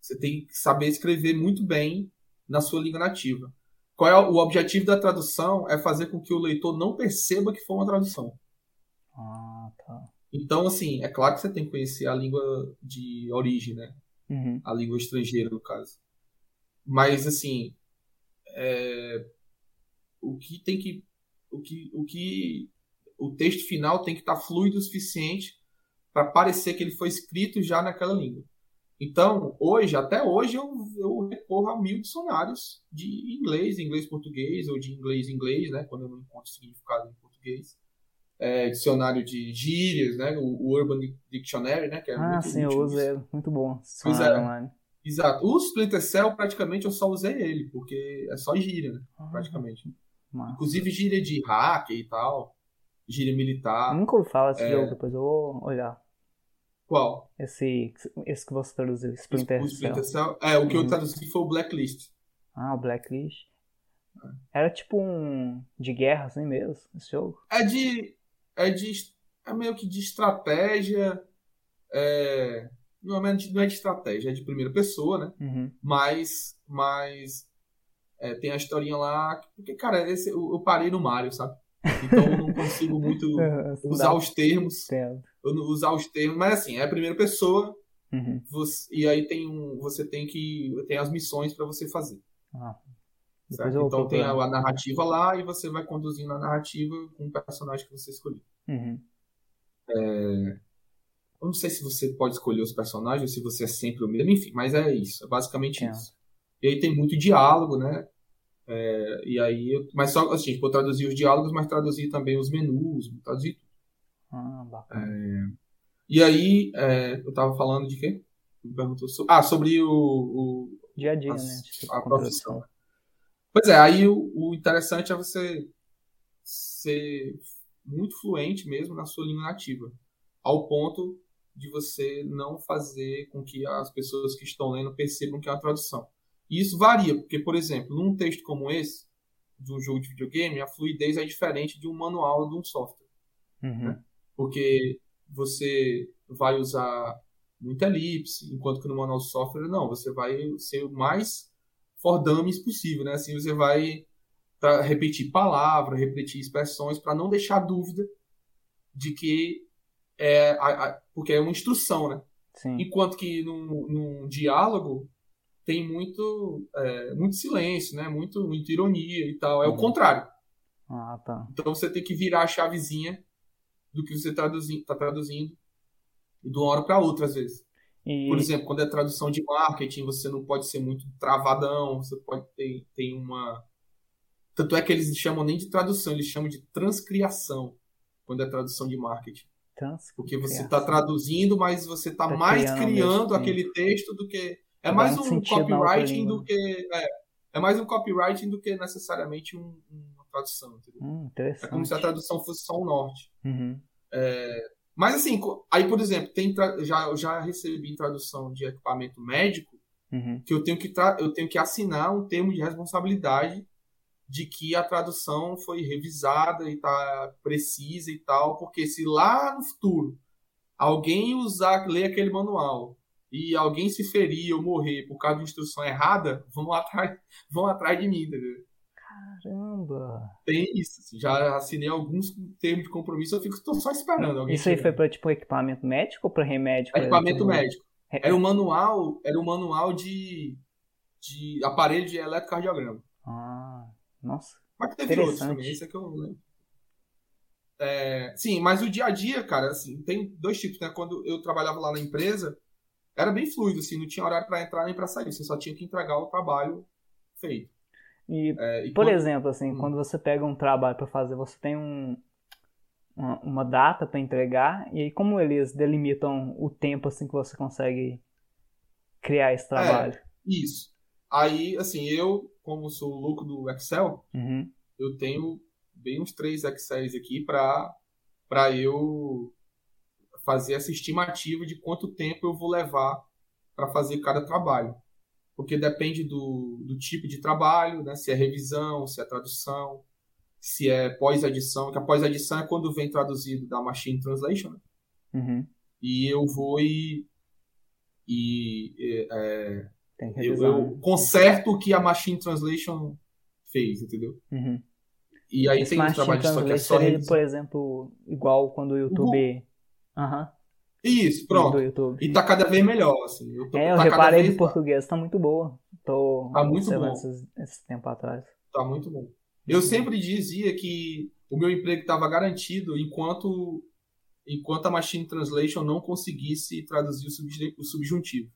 Você tem que saber escrever muito bem na sua língua nativa. Qual é o objetivo da tradução? É fazer com que o leitor não perceba que foi uma tradução. Ah, tá. Então, assim, é claro que você tem que conhecer a língua de origem, né? Uhum. A língua estrangeira, no caso. Mas, assim, é... o que tem que. O que, o que o texto final tem que estar fluido o suficiente para parecer que ele foi escrito já naquela língua. Então, hoje, até hoje, eu, eu recorro a mil dicionários de inglês, inglês-português, ou de inglês-inglês, né, quando eu não encontro significado em português. É, dicionário de gírias, né, o, Urban Dictionary, né, que é ah, muito sim, útil. eu uso ele, muito bom. Pois é. Exato. O Splinter Cell, praticamente, eu só usei ele, porque é só gíria, né, ah, praticamente. Inclusive gíria de hacker e tal gíria militar. Nunca ouvi falar desse é... jogo, depois eu vou olhar. Qual? Esse, esse que você traduziu, Splinter, o Splinter Cell. É, o que uhum. eu traduzi foi o Blacklist. Ah, o Blacklist. É. Era tipo um de guerra assim mesmo, esse jogo? É de. É de. É meio que de estratégia. É, não, é de, não é de estratégia, é de primeira pessoa, né? Uhum. Mas. Mas. É, tem a historinha lá. Porque, cara, esse, eu, eu parei no Mario, sabe? Então eu não consigo muito usar os termos. Eu não usar os termos, mas assim, é a primeira pessoa. Uhum. Você, e aí tem um, você tem que tem as missões para você fazer. Ah, então tem a, a, narrativa lá e você vai conduzindo a narrativa com o personagem que você escolheu. Uhum. É, eu não sei se você pode escolher os personagens, se você é sempre o mesmo, enfim, mas é isso, é basicamente é. isso. E aí tem muito diálogo, né? É, e aí, mas só assim, tipo, traduzir os diálogos, mas traduzir também os menus, traduzir tudo. Ah, bacana. É, e aí, é, eu tava falando de quê? Perguntou sobre, ah, sobre o, o dia a dia, a, né? Tipo, a profissão. Pois é, aí o, o interessante é você ser muito fluente mesmo na sua língua nativa, ao ponto de você não fazer com que as pessoas que estão lendo percebam que é uma tradução. E isso varia, porque, por exemplo, num texto como esse, de um jogo de videogame, a fluidez é diferente de um manual de um software. Uhum. Né? Porque você vai usar muita elipse, enquanto que no manual de software, não, você vai ser o mais for dummies possível, né? Assim, você vai repetir palavras, repetir expressões, para não deixar dúvida de que é. A, a, porque é uma instrução, né? Sim. Enquanto que num, num diálogo, tem muito, é, muito silêncio, né? Muito, muita ironia e tal. É uhum. o contrário. Ah, tá. Então você tem que virar a chavezinha do que você está traduzindo, tá traduzindo de uma hora para outra, às vezes. E... Por exemplo, quando é tradução de marketing, você não pode ser muito travadão, você pode ter, ter uma. Tanto é que eles chamam nem de tradução, eles chamam de transcriação quando é tradução de marketing. Porque você está traduzindo, mas você está tá mais criando aquele texto do que é mais um copywriting do que. É, é, mais um copywriting do que necessariamente um, uma tradução. Hum, é como se a tradução fosse só um norte. Uhum. É, mas assim, aí, por exemplo, tem já, eu já recebi tradução de equipamento médico uhum. que eu tenho que, eu tenho que assinar um termo de responsabilidade de que a tradução foi revisada e está precisa e tal, porque se lá no futuro alguém usar, ler aquele manual e alguém se ferir ou morrer por causa de instrução errada, vão atrás, vão atrás de mim, entendeu? Caramba! Tem isso. Assim, já assinei alguns termos de compromisso, eu fico tô só esperando. Alguém isso aí foi para tipo equipamento médico ou para remédio? equipamento médico. Era um manual, era um manual de, de aparelho de eletrocardiograma. Ah, nossa. Mas teve outros também, esse é que eu lembro. É, sim, mas o dia a dia, cara, assim, tem dois tipos, né? Quando eu trabalhava lá na empresa, era bem fluido, assim, não tinha horário para entrar nem para sair, você só tinha que entregar o trabalho feito. E, é, e por quando... exemplo, assim, hum. quando você pega um trabalho para fazer, você tem um, uma, uma data para entregar, e aí como eles delimitam o tempo assim que você consegue criar esse trabalho? É, isso. Aí, assim, eu, como sou louco do Excel, uhum. eu tenho bem uns três Excels aqui para eu fazer essa estimativa de quanto tempo eu vou levar para fazer cada trabalho. Porque depende do, do tipo de trabalho, né? se é revisão, se é tradução, se é pós-edição, que a pós-edição é quando vem traduzido da Machine Translation, né? Uhum. E eu vou e, e é, eu, eu né? conserto o que a Machine Translation fez, entendeu? Uhum. E aí Esse tem um trabalho de só que é só revisão. por exemplo, igual quando o YouTube... Aham. Isso, pronto. YouTube. E tá cada vez melhor, assim. Eu tô, É, eu tá reparei vez do português, tá muito boa. Tô Tá muito bom. esses- esse tempo atrás. Tá muito bom. Eu sempre dizia que o meu emprego estava garantido enquanto enquanto a Machine Translation não conseguisse traduzir o, subju- o subjuntivo.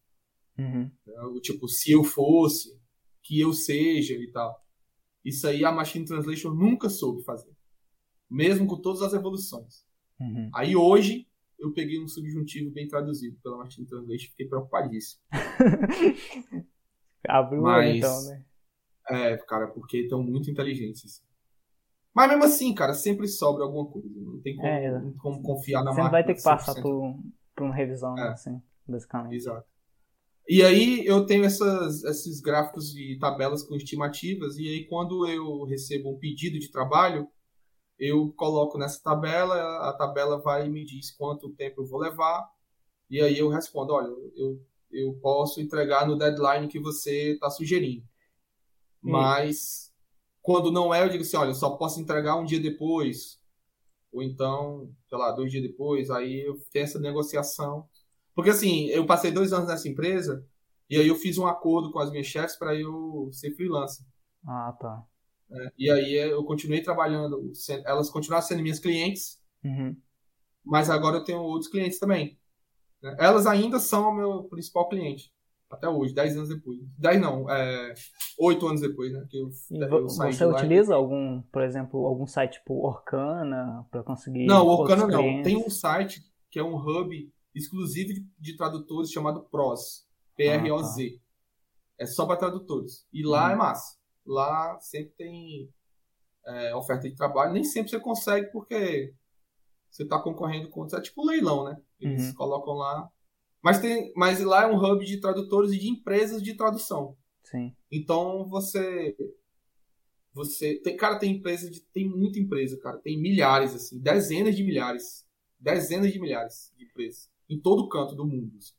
Uhum. né? Tipo, se eu fosse, que eu seja e tal. Isso aí a Machine Translation nunca soube fazer. Mesmo com todas as evoluções. Uhum. Aí hoje eu peguei um subjuntivo bem traduzido pela Machine Translation fiquei preocupadíssimo. Abriu o Mas- então, né? É, cara, porque estão muito inteligentes. assim. Mas mesmo assim, cara, sempre sobra alguma coisa. Não tem como, É, não tem como confiar na Você máquina. vai ter que passar 100%. por, por uma revisão, né, É. assim, basicamente. Exato. E aí eu tenho essas, esses gráficos de tabelas com estimativas, e aí quando eu recebo um pedido de trabalho, eu coloco nessa tabela, a tabela vai e me diz quanto tempo eu vou levar, e aí eu respondo, olha, eu, eu posso entregar no deadline que você está sugerindo. E- Mas quando não é, eu digo assim, olha, eu só posso entregar um dia depois, ou então, sei lá, dois dias depois, aí eu tenho essa negociação. Porque assim, eu passei dois anos nessa empresa, e aí eu fiz um acordo com as minhas chefes para eu ser freelancer. Ah, tá. Né? E aí eu continuei trabalhando, elas continuaram sendo minhas clientes, Uhum. mas agora eu tenho outros clientes também. né? Elas ainda são o meu principal cliente. Até hoje, 10 anos depois. 10 não, é, 8 anos depois, né? Que eu, eu você utiliza algum, por exemplo, algum site tipo Orkana para conseguir Não, Orkana não. clientes? Tem um site que é um hub exclusivo de, de tradutores chamado PROZ. P-R-O-Z. É só para tradutores. E lá Uhum. é massa. Lá sempre tem é, oferta de trabalho. Nem sempre você consegue porque você está concorrendo com. É tipo um leilão, né? Eles Uhum. colocam lá. Mas, tem, mas lá é um hub de tradutores e de empresas de tradução. Sim. Então você. Você. Tem, cara, tem empresa de. Tem muita empresa, cara. Tem milhares, assim. Dezenas de milhares. Dezenas de milhares de empresas. Em todo canto do mundo. assim.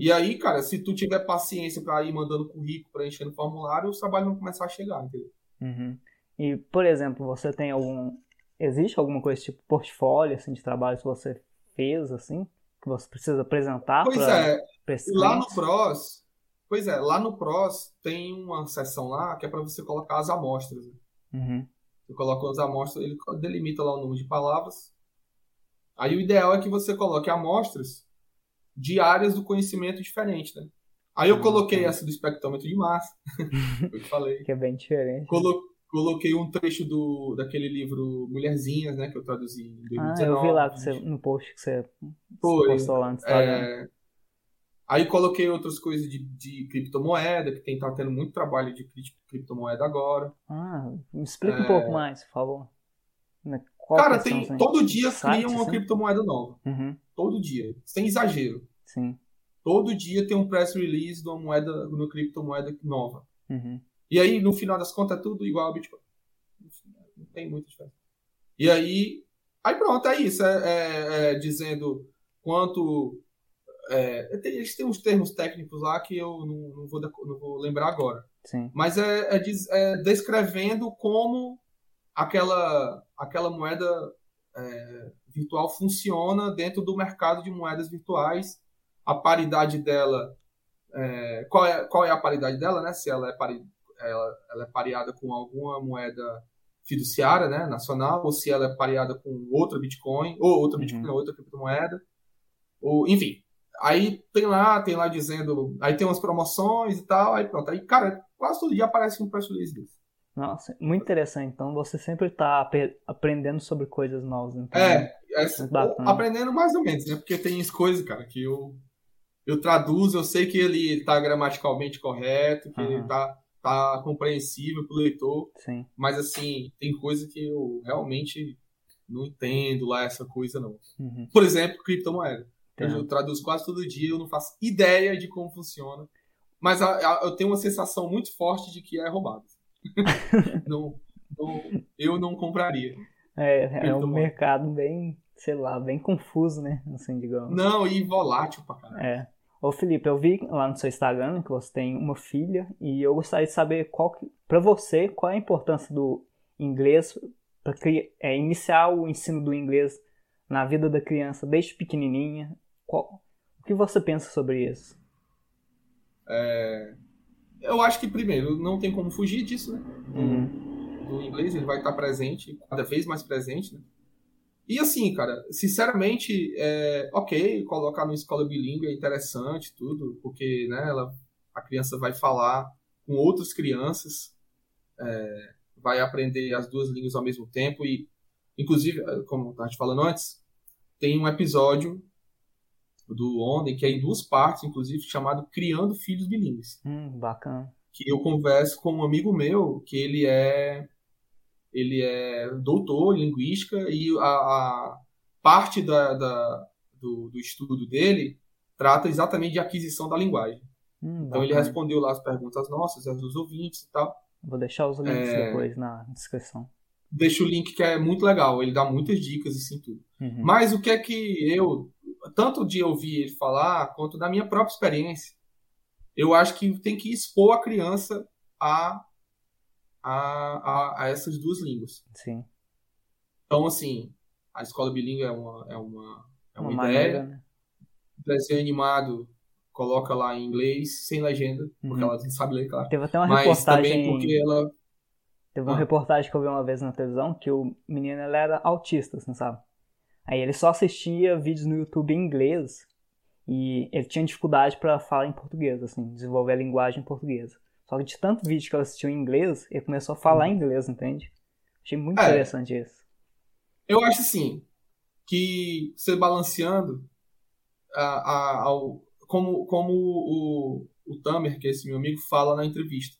E- aí, cara, se tu tiver paciência pra ir mandando currículo, preenchendo formulário, os trabalhos vão começar a chegar, entendeu? Uhum. E, por exemplo, você tem algum. Existe alguma coisa tipo portfólio assim, de trabalho que você fez, assim? Que você precisa apresentar Pois para é, esses lá no? PROS. Pois é, lá no PROS tem uma seção lá que é pra você colocar as amostras. né? Uhum. Você coloca as amostras, ele delimita lá o número de palavras. Aí o ideal é que você coloque amostras de áreas do conhecimento diferente, né? Aí eu coloquei essa do espectrômetro de massa, eu te falei. Que é bem diferente. Colo- coloquei um trecho do, daquele livro Mulherzinhas, né? Que eu traduzi em 2019. Ah, eu vi lá que você, no post que você Foi, postou lá no Instagram. É, Aí coloquei outras coisas de, de criptomoeda, que tem tá tendo muito trabalho de cri- criptomoeda agora. Ah, me explica um É. pouco mais, por favor. Qual Cara, são tem, todo dia cria uma assim? criptomoeda nova. Uhum, Todo dia. Sem exagero. sim. Todo dia tem um press release de uma moeda, uma criptomoeda nova. Uhum, E aí, no final das contas, é tudo igual ao Bitcoin. Não tem muita diferença. E aí, aí pronto, é isso. É, é- é dizendo quanto. é, tem- eles têm uns termos técnicos lá que eu não, não vou, não vou lembrar agora. sim. Mas é, é é descrevendo como aquela, aquela moeda é, virtual funciona dentro do mercado de moedas virtuais, a paridade dela, é, qual, é, qual é a paridade dela, né? Se ela é, pari, ela, ela é pareada com alguma moeda fiduciária, né, nacional, ou se ela é pareada com outra Bitcoin, ou outra Bitcoin, Uhum. ou outra criptomoeda, ou enfim. Aí tem lá, tem lá dizendo, aí tem umas promoções e tal, aí pronto. Aí, cara, quase todo dia aparece um press release desse. Nossa, muito interessante. Então você sempre está aprendendo sobre coisas novas. Então, É, é Muito bacana. aprendendo mais ou menos, né? Porque tem as coisas, cara, que eu, eu traduzo, eu sei que ele tá gramaticalmente correto, que ele Aham. tá, compreensível pro leitor, Sim. mas assim, tem coisa que eu realmente não entendo lá essa coisa, não. Uhum. Por exemplo, criptomoeda. Eu traduzo quase todo dia, eu não faço ideia de como funciona. Mas a, a, eu tenho uma sensação muito forte de que é roubado. não, não, eu não compraria. É, é um mercado bem, sei lá, bem confuso, né? Assim, digamos. Não, e volátil pra caralho. É. Ô Felipe, eu vi lá no seu Instagram que você tem uma filha e eu gostaria de saber qual que, pra você, qual é a importância do inglês para é, iniciar o ensino do inglês na vida da criança desde pequenininha. Qual, o que você pensa sobre isso? É, eu acho que, primeiro, não tem como fugir disso, né? Uhum. Do inglês, ele vai estar presente, cada vez mais presente, né? E assim, cara, sinceramente, é, ok, colocar numa escola bilíngue é interessante, tudo, porque né, ela, a criança vai falar com outras crianças, é, vai aprender as duas línguas ao mesmo tempo e, inclusive, como a gente falando antes, tem um episódio do Onden, que é em duas partes, inclusive, chamado Criando Filhos Bilíngues. Hum, bacana. Que eu converso com um amigo meu, que ele é ele é doutor em linguística e a, a parte da, da do, do, estudo dele trata exatamente de aquisição da linguagem. Hum, então ele respondeu lá as perguntas nossas, as dos ouvintes e tal. Vou deixar os links é... depois na descrição. Deixa o link que é muito legal, ele dá muitas dicas assim tudo. Uhum. Mas o que é que eu tanto de ouvir ele falar, quanto da minha própria experiência, eu acho que tem que expor a criança a, a, a, a essas duas línguas. Sim. Então, assim, a escola bilíngue é uma, é uma, é uma, uma ideia. Maneira, né? Desenho animado coloca lá em inglês, sem legenda, porque Uhum. ela não sabe ler, claro. Teve até uma Mas reportagem. também porque ela. Teve uma Ah. reportagem que eu vi uma vez na televisão que o menino ele era autista, assim, sabe? Aí ele só assistia vídeos no YouTube em inglês e ele tinha dificuldade pra falar em português, assim, desenvolver a linguagem portuguesa. Só que de tanto vídeo que ele assistiu em inglês, ele começou a falar inglês, entende? Achei muito É. interessante isso. Eu acho assim que você balanceando a, a, ao, como, como o, o Tamer, que é esse meu amigo, fala na entrevista.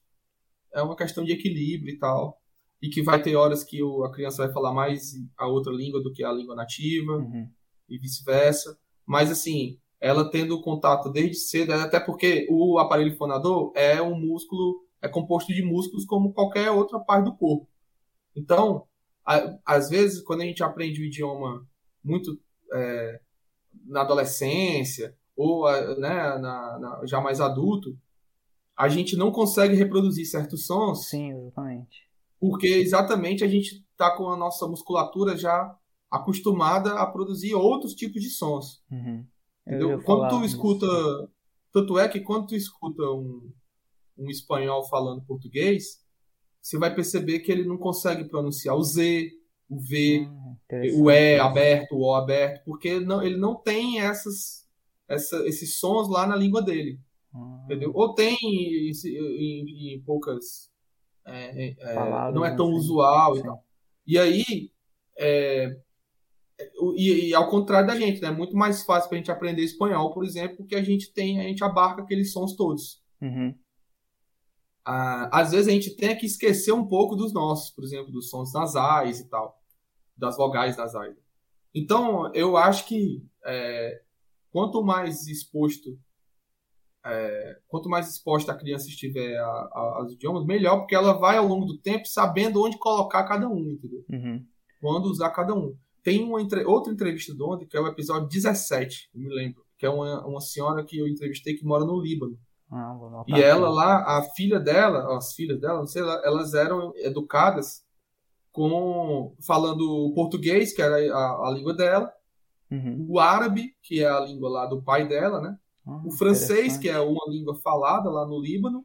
É uma questão de equilíbrio e tal. E que vai ter horas que o, a criança vai falar mais a outra língua do que a língua nativa Uhum. e vice-versa. Mas assim, ela tendo contato desde cedo, até porque o aparelho fonador é um músculo, é composto de músculos como qualquer outra parte do corpo. Então, a- às vezes, quando a gente aprende o idioma muito é, na adolescência ou né, na- na- já mais adulto, a gente não consegue reproduzir certos sons Sim, exatamente. Porque exatamente a gente está com a nossa musculatura já acostumada a produzir outros tipos de sons. Uhum. Eu Entendeu? Quando tu escuta. Tanto é que quando tu escuta um, um espanhol falando português, você vai perceber que ele não consegue pronunciar o Z, o V, Hum, o E aberto, o O aberto, porque não, ele não tem essas, essa, esses sons lá na língua dele. Hum, Entendeu? Ou tem em, em- em poucas. É, é, Palavras, não é tão usual e Sim. tal. E aí. é, e, e ao contrário da gente, né? É muito mais fácil pra gente aprender espanhol, por exemplo, porque a gente tem, a gente abarca aqueles sons todos. Uhum. Ah, às vezes a gente tem que esquecer um pouco dos nossos, por exemplo, dos sons nasais e tal, das vogais nasais. Então, eu acho que é, quanto mais exposto, é, quanto mais exposta a criança estiver a- a- aos idiomas, melhor, porque ela vai ao longo do tempo sabendo onde colocar cada um, entendeu? Uhum. Quando usar cada um. Tem uma entre- outra entrevista do ontem, que é o episódio 17, eu me lembro, que é uma, uma senhora que eu entrevistei que mora no Líbano. Ah, E ela lá, a filha dela, as filhas dela, não sei, ela- elas eram educadas com falando português, que era a, a língua dela, Uhum. o árabe, que é a língua lá do pai dela, né? Ah, O francês, que é uma língua falada lá no Líbano,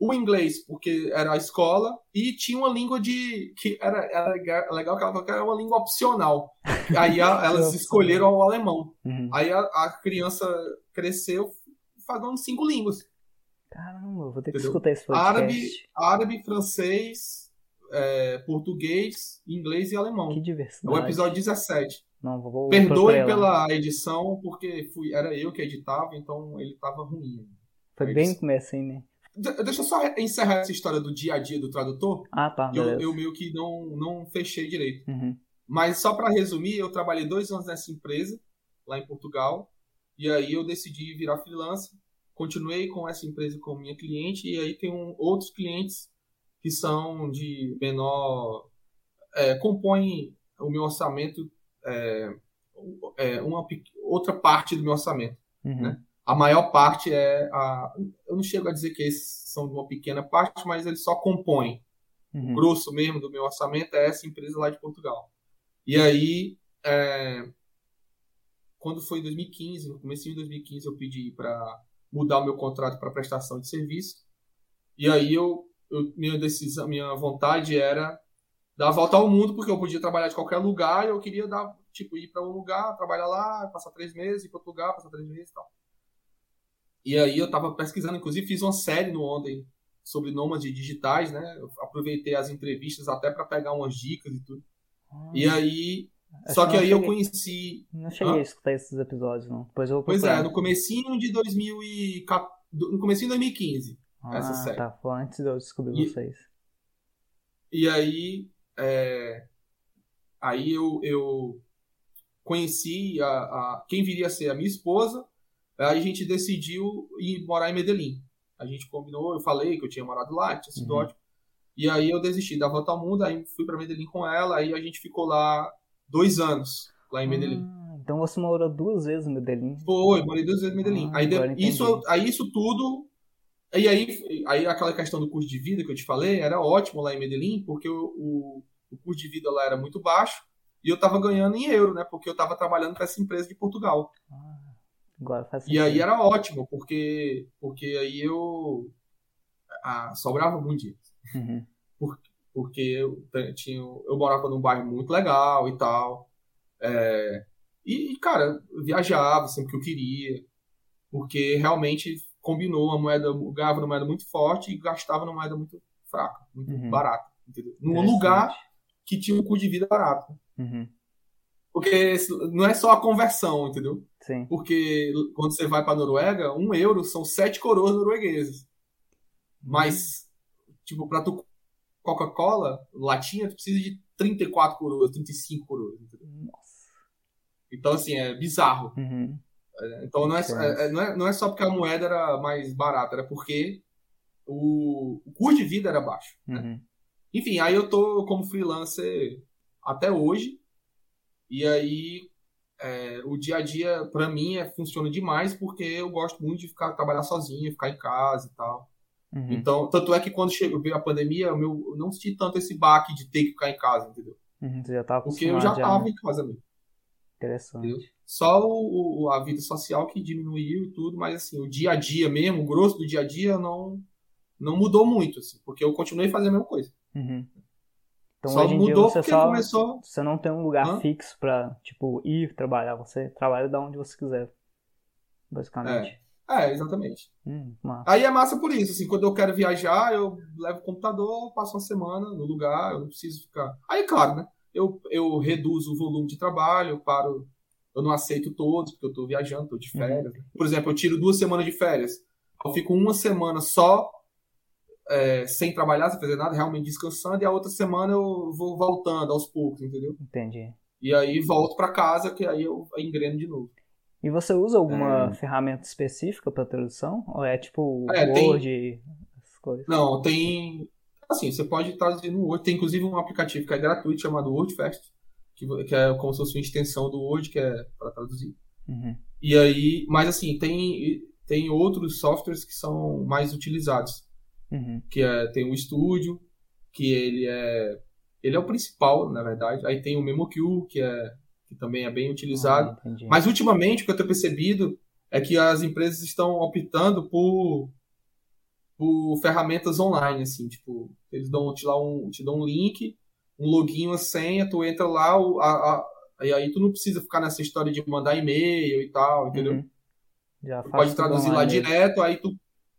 o inglês, porque era a escola, e tinha uma língua de que era, era lega- legal que ela falou que era uma língua opcional. Aí a- elas escolheram o alemão. Uhum. Aí a, a criança cresceu falando cinco línguas. Caramba, vou ter que Entendeu? escutar esse podcast. árabe, árabe, francês, é, português, inglês e alemão. Que É diversidade. o episódio 17. Não, vou, lá. pela edição, porque fui, era eu que editava, então ele tava ruim. Foi bem no começo, hein, né? De- deixa eu só encerrar essa história do dia a dia do tradutor. Ah, tá, Eu, eu meio que não, não fechei direito. Uhum. Mas só para resumir, eu trabalhei dois anos nessa empresa, lá em Portugal. E aí eu decidi virar freelancer. Continuei com essa empresa como minha cliente e aí tem um, outros clientes que são de menor é, compõem o meu orçamento é, é, uma outra parte do meu orçamento. Uhum. Né? A maior parte é a. Eu não chego a dizer que esses são de uma pequena parte, mas eles só compõem. Uhum. O grosso mesmo do meu orçamento é essa empresa lá de Portugal. E aí, é, quando foi em 2015, no começo de 2015, eu pedi para mudar o meu contrato para prestação de serviço. E aí eu, eu, minha decisão, minha vontade era dar a volta ao mundo, porque eu podia trabalhar de qualquer lugar e eu queria dar, tipo, ir para um lugar, trabalhar lá, passar três meses, ir para outro lugar, passar três meses e tal. E aí eu estava pesquisando, inclusive fiz uma série no ontem sobre nômades digitais, né? Eu aproveitei as entrevistas até para pegar umas dicas e tudo. Ah, e aí, só que, que aí cheguei, eu conheci... Não cheguei Hã? a escutar esses episódios, não. Depois eu Pois é, no comecinho de 2000 e... no comecinho de 2015, ah, essa série. tá, foi antes de eu descobrir e, vocês. E aí, é, aí eu, eu conheci a, a, quem viria a ser a minha esposa, aí a gente decidiu ir morar em Medellín. A gente combinou, eu falei que eu tinha morado lá, tinha sido uhum. ótimo. E aí eu desisti da volta ao mundo, aí fui para Medellín com ela, aí a gente ficou lá dois anos, lá em Medellín. Ah, então você morou duas vezes em Medellín? Foi, morei duas vezes em Medellín. Ah, aí, de, isso, aí isso tudo e aí, aí aquela questão do custo de vida que eu te falei era ótimo lá em Medellín, porque o, o, o custo de vida lá era muito baixo e eu estava ganhando em euro, né? Porque eu estava trabalhando para essa empresa de Portugal. Ah, agora faz e aí era ótimo, porque, porque aí eu ah, sobrava muito dinheiro. Uhum. Porque, porque eu, tinha, eu morava num bairro muito legal e tal. É, e, cara, viajava sempre que eu queria, porque realmente combinou uma moeda, ganhava uma moeda muito forte e gastava numa moeda muito fraca, muito uhum. barata, entendeu? Num lugar que tinha um custo de vida barato. Uhum. Porque não é só a conversão, entendeu? Sim. Porque quando você vai para Noruega, um euro são sete coroas norueguesas. Uhum. Mas, tipo, para tu Coca-Cola, latinha, tu precisa de 34 coroas, 35 coroas, entendeu? Nossa. Então, assim, é bizarro. Uhum. Então não é, é, não, é, não é só porque a moeda era mais barata, era porque o, o custo de vida era baixo. Né? Uhum. Enfim, aí eu tô como freelancer até hoje. E aí é, o dia a dia, para mim, é, funciona demais porque eu gosto muito de ficar trabalhar sozinho, ficar em casa e tal. Uhum. Então, tanto é que quando chegou, a pandemia, eu, meu, eu não senti tanto esse baque de ter que ficar em casa, entendeu? Uhum, você já tava Porque eu já tava né? em casa mesmo. Interessante. Entendeu? Só o, o, a vida social que diminuiu e tudo, mas assim, o dia a dia mesmo, o grosso do dia a dia não, não mudou muito, assim, porque eu continuei fazendo a mesma coisa. Uhum. Então, só mudou você porque só, começou. Você não tem um lugar Hã? fixo para tipo, ir trabalhar, você trabalha da onde você quiser, basicamente. É, é exatamente. Hum, Aí é massa por isso, assim, quando eu quero viajar, eu levo o computador, passo uma semana no lugar, eu não preciso ficar. Aí, claro, né? Eu, eu reduzo o volume de trabalho, eu paro eu não aceito todos, porque eu estou viajando, estou de férias. Uhum. Por exemplo, eu tiro duas semanas de férias. Eu fico uma semana só é, sem trabalhar, sem fazer nada, realmente descansando, e a outra semana eu vou voltando aos poucos, entendeu? Entendi. E aí volto para casa, que aí eu engreno de novo. E você usa alguma é... ferramenta específica para tradução? Ou é tipo é, Word, tem... essas coisas? Não, tem. Assim, você pode traduzir no Word. Tem inclusive um aplicativo que é gratuito chamado WordFest que, que é como se fosse uma extensão do Word, que é para traduzir. Uhum. E aí, mas assim, tem, tem outros softwares que são mais utilizados. Uhum. Que é, tem o Studio, que ele é ele é o principal, na verdade. Aí tem o MemoQ, que é que também é bem utilizado. Ah, mas ultimamente o que eu tenho percebido é que as empresas estão optando por por ferramentas online, assim, tipo, eles dão te, lá um, te dão um link um login, uma senha, tu entra lá, a, a, e aí tu não precisa ficar nessa história de mandar e-mail e tal, entendeu? Uhum. Já tu pode traduzir lá mesmo. direto, aí tu.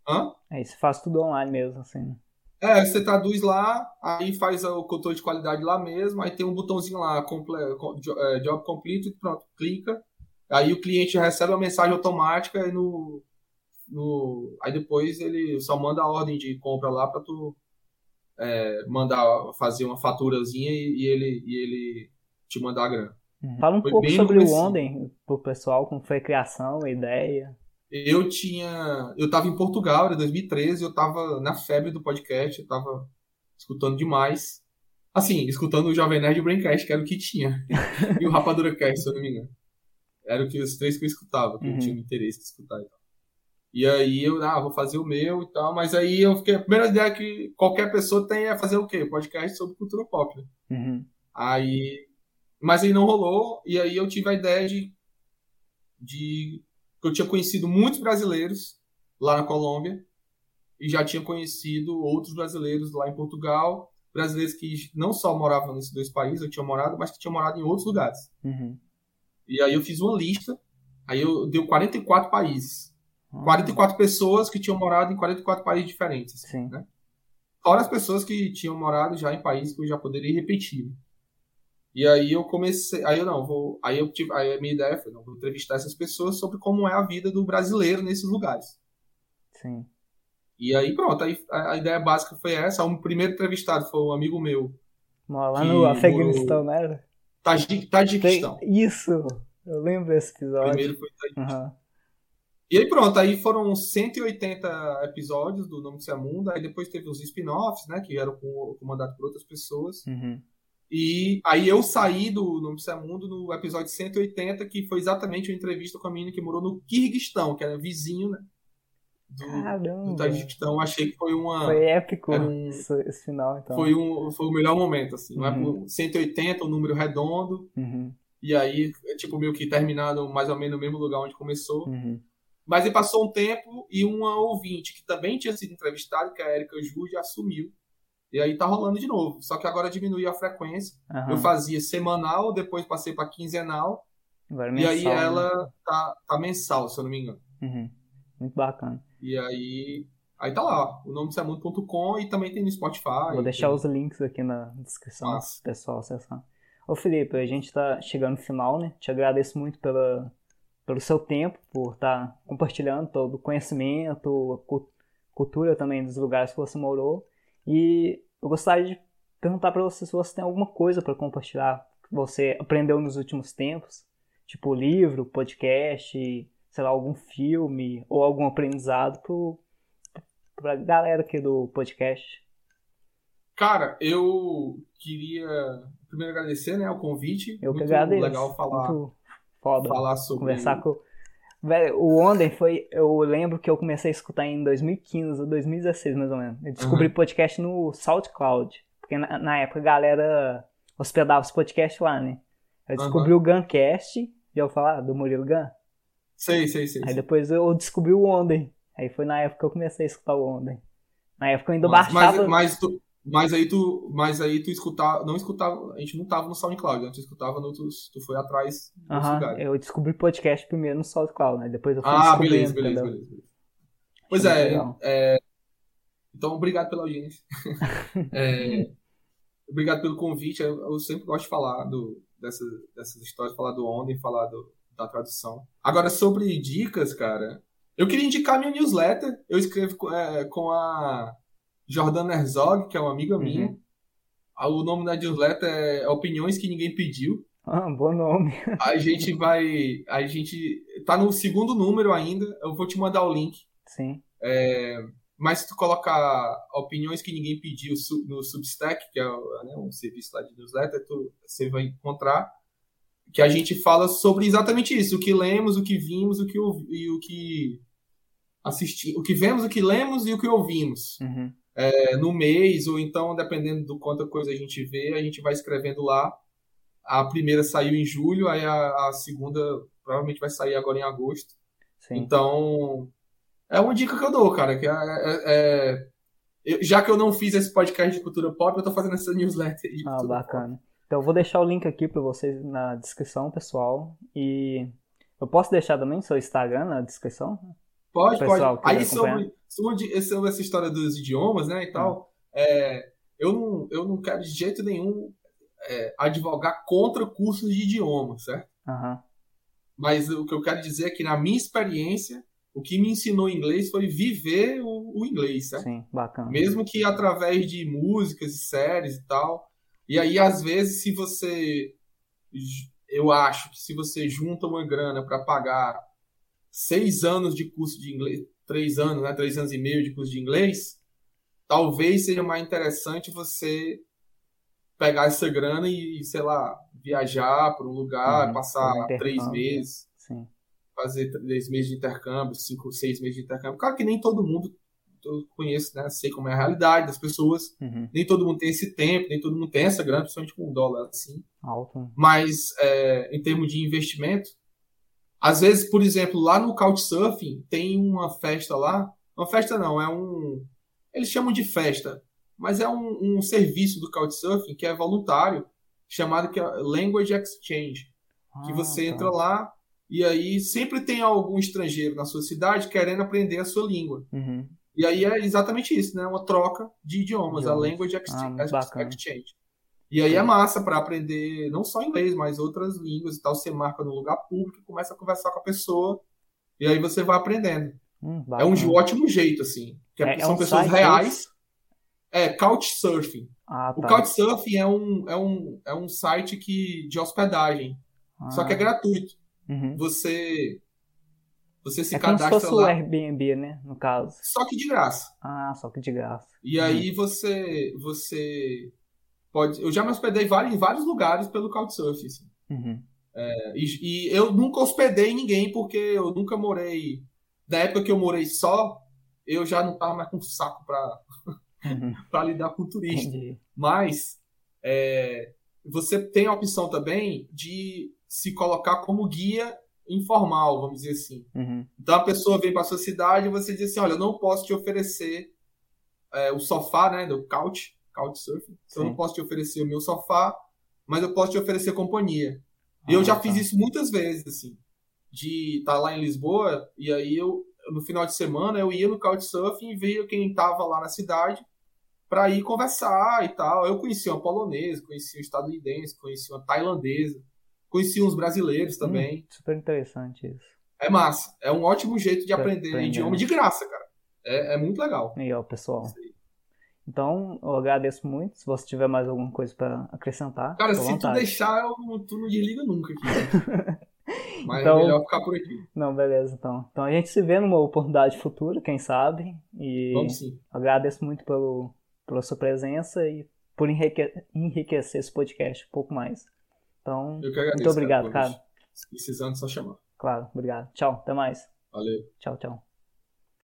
Hã? É, isso faz tudo online mesmo, assim. Né? É, você traduz lá, aí faz o controle de qualidade lá mesmo, aí tem um botãozinho lá, comple, é, job complete, pronto, clica. Aí o cliente recebe a mensagem automática e no, no, aí depois ele só manda a ordem de compra lá para tu é, mandar fazer uma faturazinha e, e, ele, e ele te mandar a grana. Uhum. Fala um Foi pouco sobre o. Onden pro pessoal, como foi a criação, a ideia. Eu tinha. Eu tava em Portugal, era 2013, eu tava na febre do podcast, eu tava escutando demais. Assim, escutando o Jovem Nerd e o Braincast, que era o que tinha. e o Rapadura Cast, se eu não me engano. Era o que, os três que eu escutava, que Uhum. eu tinha interesse de escutar e tal. E aí eu, ah, vou fazer o meu e tal, mas aí eu fiquei. A primeira ideia que qualquer pessoa tem é fazer o quê? Podcast sobre cultura pop, né? Uhum. Aí. Mas aí não rolou, e aí eu tive a ideia de. de que eu tinha conhecido muitos brasileiros lá na Colômbia, e já tinha conhecido outros brasileiros lá em Portugal, brasileiros que não só moravam nesses dois países, eu tinha morado, mas que tinham morado em outros lugares. Uhum. E aí eu fiz uma lista, aí eu deu 44 países. Ah, 44 pessoas que tinham morado em 44 países diferentes. assim, Sim. né? Fora as pessoas que tinham morado já em países que eu já poderia repetir. E aí eu comecei, aí eu não, vou, aí eu tive, aí a minha ideia foi, não, vou entrevistar essas pessoas sobre como é a vida do brasileiro nesses lugares. Sim. E aí pronto, aí a, a ideia básica foi essa. O primeiro entrevistado foi um amigo meu, lá no Afeganistão, morou- né? Tajiquistão. Isso! Eu lembro desse episódio. primeiro foi Tajiquistão. Aham. E aí pronto, aí foram 180 episódios do Nome do Mundo, aí depois teve os spin-offs, né, que eram com- comandados por outras pessoas. Uhum. E aí eu saí do Nome do Mundo no episódio 180, que foi exatamente uma entrevista com a menina que morou no Kirguistão, que era vizinho, né, do, do Caramba! Tajiquistão. Achei que foi uma Foi épico Era um- esse, esse final, então. foi um foi o melhor momento assim, não é Uhum. por 180, um número redondo, Uhum. e aí é tipo meio que terminado mais ou menos no mesmo lugar onde começou. Uhum. Mas aí passou um tempo e uma ouvinte que também tinha sido entrevistada, que é a Erika Jude, assumiu. E aí tá rolando de novo. Só que agora diminuiu a frequência. Aham. Eu fazia semanal, depois passei para quinzenal. Agora e aí mensal, né? ela tá, tá mensal, se eu não me engano. Uhum. Muito bacana. E aí. Aí tá lá, o nome é mundo.com e também tem no Spotify. Vou deixar tem- os links aqui na descrição pro pessoal acessar. Ô Felipe, a gente tá chegando no final, né? Te agradeço muito pela, pelo seu tempo, por estar compartilhando todo o conhecimento, a cu- cultura também dos lugares que você morou. E eu gostaria de perguntar para você se você tem alguma coisa para compartilhar que você aprendeu nos últimos tempos, tipo livro, podcast, sei lá, algum filme ou algum aprendizado pro, pra galera aqui do podcast. Cara, eu queria primeiro agradecer né, o convite. Eu que Muito agradeço. legal falar, Muito foda. falar sobre. Conversar com. Velho, o Onden foi. Eu lembro que eu comecei a escutar em 2015 ou 2016, mais ou menos. Eu descobri Uhum. podcast no SoundCloud. Porque na, na época a galera hospedava os podcasts lá, né? Eu descobri o Guncast, já vou falar do Murilo Gun. Sei, sei, sei. Aí depois eu descobri o Onden. Aí foi na época que eu comecei a escutar o Onden. Na época eu ainda Mas, baixava. mas, mas, tu, mas aí tu, mas aí tu escutava, não escutava, a gente não tava no SoundCloud, né? Tu escutava no outros, tu foi atrás dos Aham, lugares. eu descobri podcast primeiro no SoundCloud, né? Depois eu fui Ah, beleza, beleza, beleza, beleza. Pois é, é, então obrigado pela audiência. É, obrigado pelo convite. Eu, eu sempre gosto de falar do, dessas, dessas histórias, falar do ontem, falar do, da tradução. Agora, sobre dicas, cara, eu queria indicar minha newsletter. Eu escrevo é, com a Jordana Herzog, que é uma amiga Uhum. minha. Ah, O nome da newsletter é Opiniões que Ninguém Pediu. Ah, bom nome. A gente vai. A gente tá no segundo número ainda. Eu vou te mandar o link. Sim. Mas se tu colocar opiniões que ninguém pediu no Substack, que é né, um serviço lá de newsletter, tu, você vai encontrar que a gente fala sobre exatamente isso, o que lemos, o que vimos, o que ouvi- e o que assisti, o que vemos, o que lemos e o que ouvimos Uhum. É, no mês ou então dependendo do quanta coisa a gente vê, a gente vai escrevendo lá. A primeira saiu em julho, aí a, a segunda provavelmente vai sair agora em agosto. Sim. Então, é uma dica que eu dou, cara. Que é, é- é- eu- já que eu não fiz esse podcast de cultura pop, eu tô fazendo essa newsletter de Ah, bacana. Então eu vou deixar o link aqui pra vocês na descrição, pessoal. E eu posso deixar também seu Instagram na descrição? pop. Pode, Pessoal pode. Aí sobre, sobre, sobre essa história dos idiomas, né, e tal, é, eu, não, eu não quero de jeito nenhum é, advogar contra cursos de idiomas, certo? Aham. Mas o que eu quero dizer é que, na minha experiência, o que me ensinou inglês foi viver o, o inglês, certo? Sim, bacana. Mesmo que através de músicas e séries e tal. E aí, às vezes, se você. eu acho que se você junta uma grana para pagar seis anos de curso de inglês, três anos, né, três anos e meio de curso de inglês, talvez seja mais interessante você pegar essa grana e, sei lá, viajar para um lugar, uhum, passar três meses, Sim. fazer três meses de intercâmbio, cinco, seis meses de intercâmbio. Claro que nem todo mundo eu conheço, né? Sei como é a realidade das pessoas. Uhum. Nem todo mundo tem esse tempo, nem todo mundo tem essa grana, principalmente com um dólar assim. Alto. Mas é, em termos de investimento, às vezes, por exemplo, lá no Couchsurfing tem uma festa lá. Uma festa não, é um. Eles chamam de festa, mas é um, um serviço do Couchsurfing que é voluntário, chamado que é Language Exchange. Ah, que você tá. entra lá e aí sempre tem algum estrangeiro na sua cidade querendo aprender a sua língua. Uhum. E aí é exatamente isso, né? Uma troca de idiomas, idiomas. a Language Exchange. Ah, exchange. E aí é massa para aprender não só inglês, mas outras línguas e tal. Você marca no lugar público, começa a conversar com a pessoa e aí você vai aprendendo. Hum, é um ótimo jeito, assim. Que é, é são é um pessoas reais. É, Couchsurfing. Ah, tá. O Couchsurfing é um, é, um, é um site que, de hospedagem. Ah. Só que é ah. gratuito. Uhum. Você você se é cadastra como se fosse lá. o Airbnb, né? No caso. Só que de graça. Ah, só que de graça. E uhum. aí você você pode. Eu já me hospedei em vários lugares pelo Couchsurfing. Assim. Uhum. É, e, e, eu nunca hospedei ninguém porque eu nunca morei. Da época que eu morei só, eu já não tava mais com saco para uhum. para lidar com turista. Entendi. Mas é, você tem a opção também de se colocar como guia informal, vamos dizer assim. Uhum. Então a pessoa vem para sua cidade e você diz assim, olha, eu não posso te oferecer é, o sofá, né, do couch, couchsurfing. Então, eu não posso te oferecer o meu sofá, mas eu posso te oferecer companhia. E eu já tá. fiz isso muitas vezes, assim, de estar tá lá em Lisboa e aí eu no final de semana eu ia no couchsurfing e via quem estava lá na cidade para ir conversar e tal. Eu conhecia uma polonesa, conhecia uma estadunidense, conhecia uma tailandesa. Conheci uns brasileiros hum, também. Hum, super interessante isso. É massa. É um ótimo jeito de aprender aprender. idioma de graça, cara. É, é muito legal. E ó, pessoal. Então, eu agradeço muito. Se você tiver mais alguma coisa para acrescentar. Cara, se vontade. tu deixar, eu, tu não desliga nunca aqui. Mas então, é melhor ficar por aqui. Não, beleza, então. Então a gente se vê numa oportunidade futura, quem sabe. E Vamos sim. agradeço muito pelo, pela sua presença e por enriquecer esse podcast um pouco mais. Então, Eu que agradeço, muito obrigado, cara. cara. Precisando, só chamar. Claro, obrigado. Tchau, até mais. Valeu. Tchau, tchau.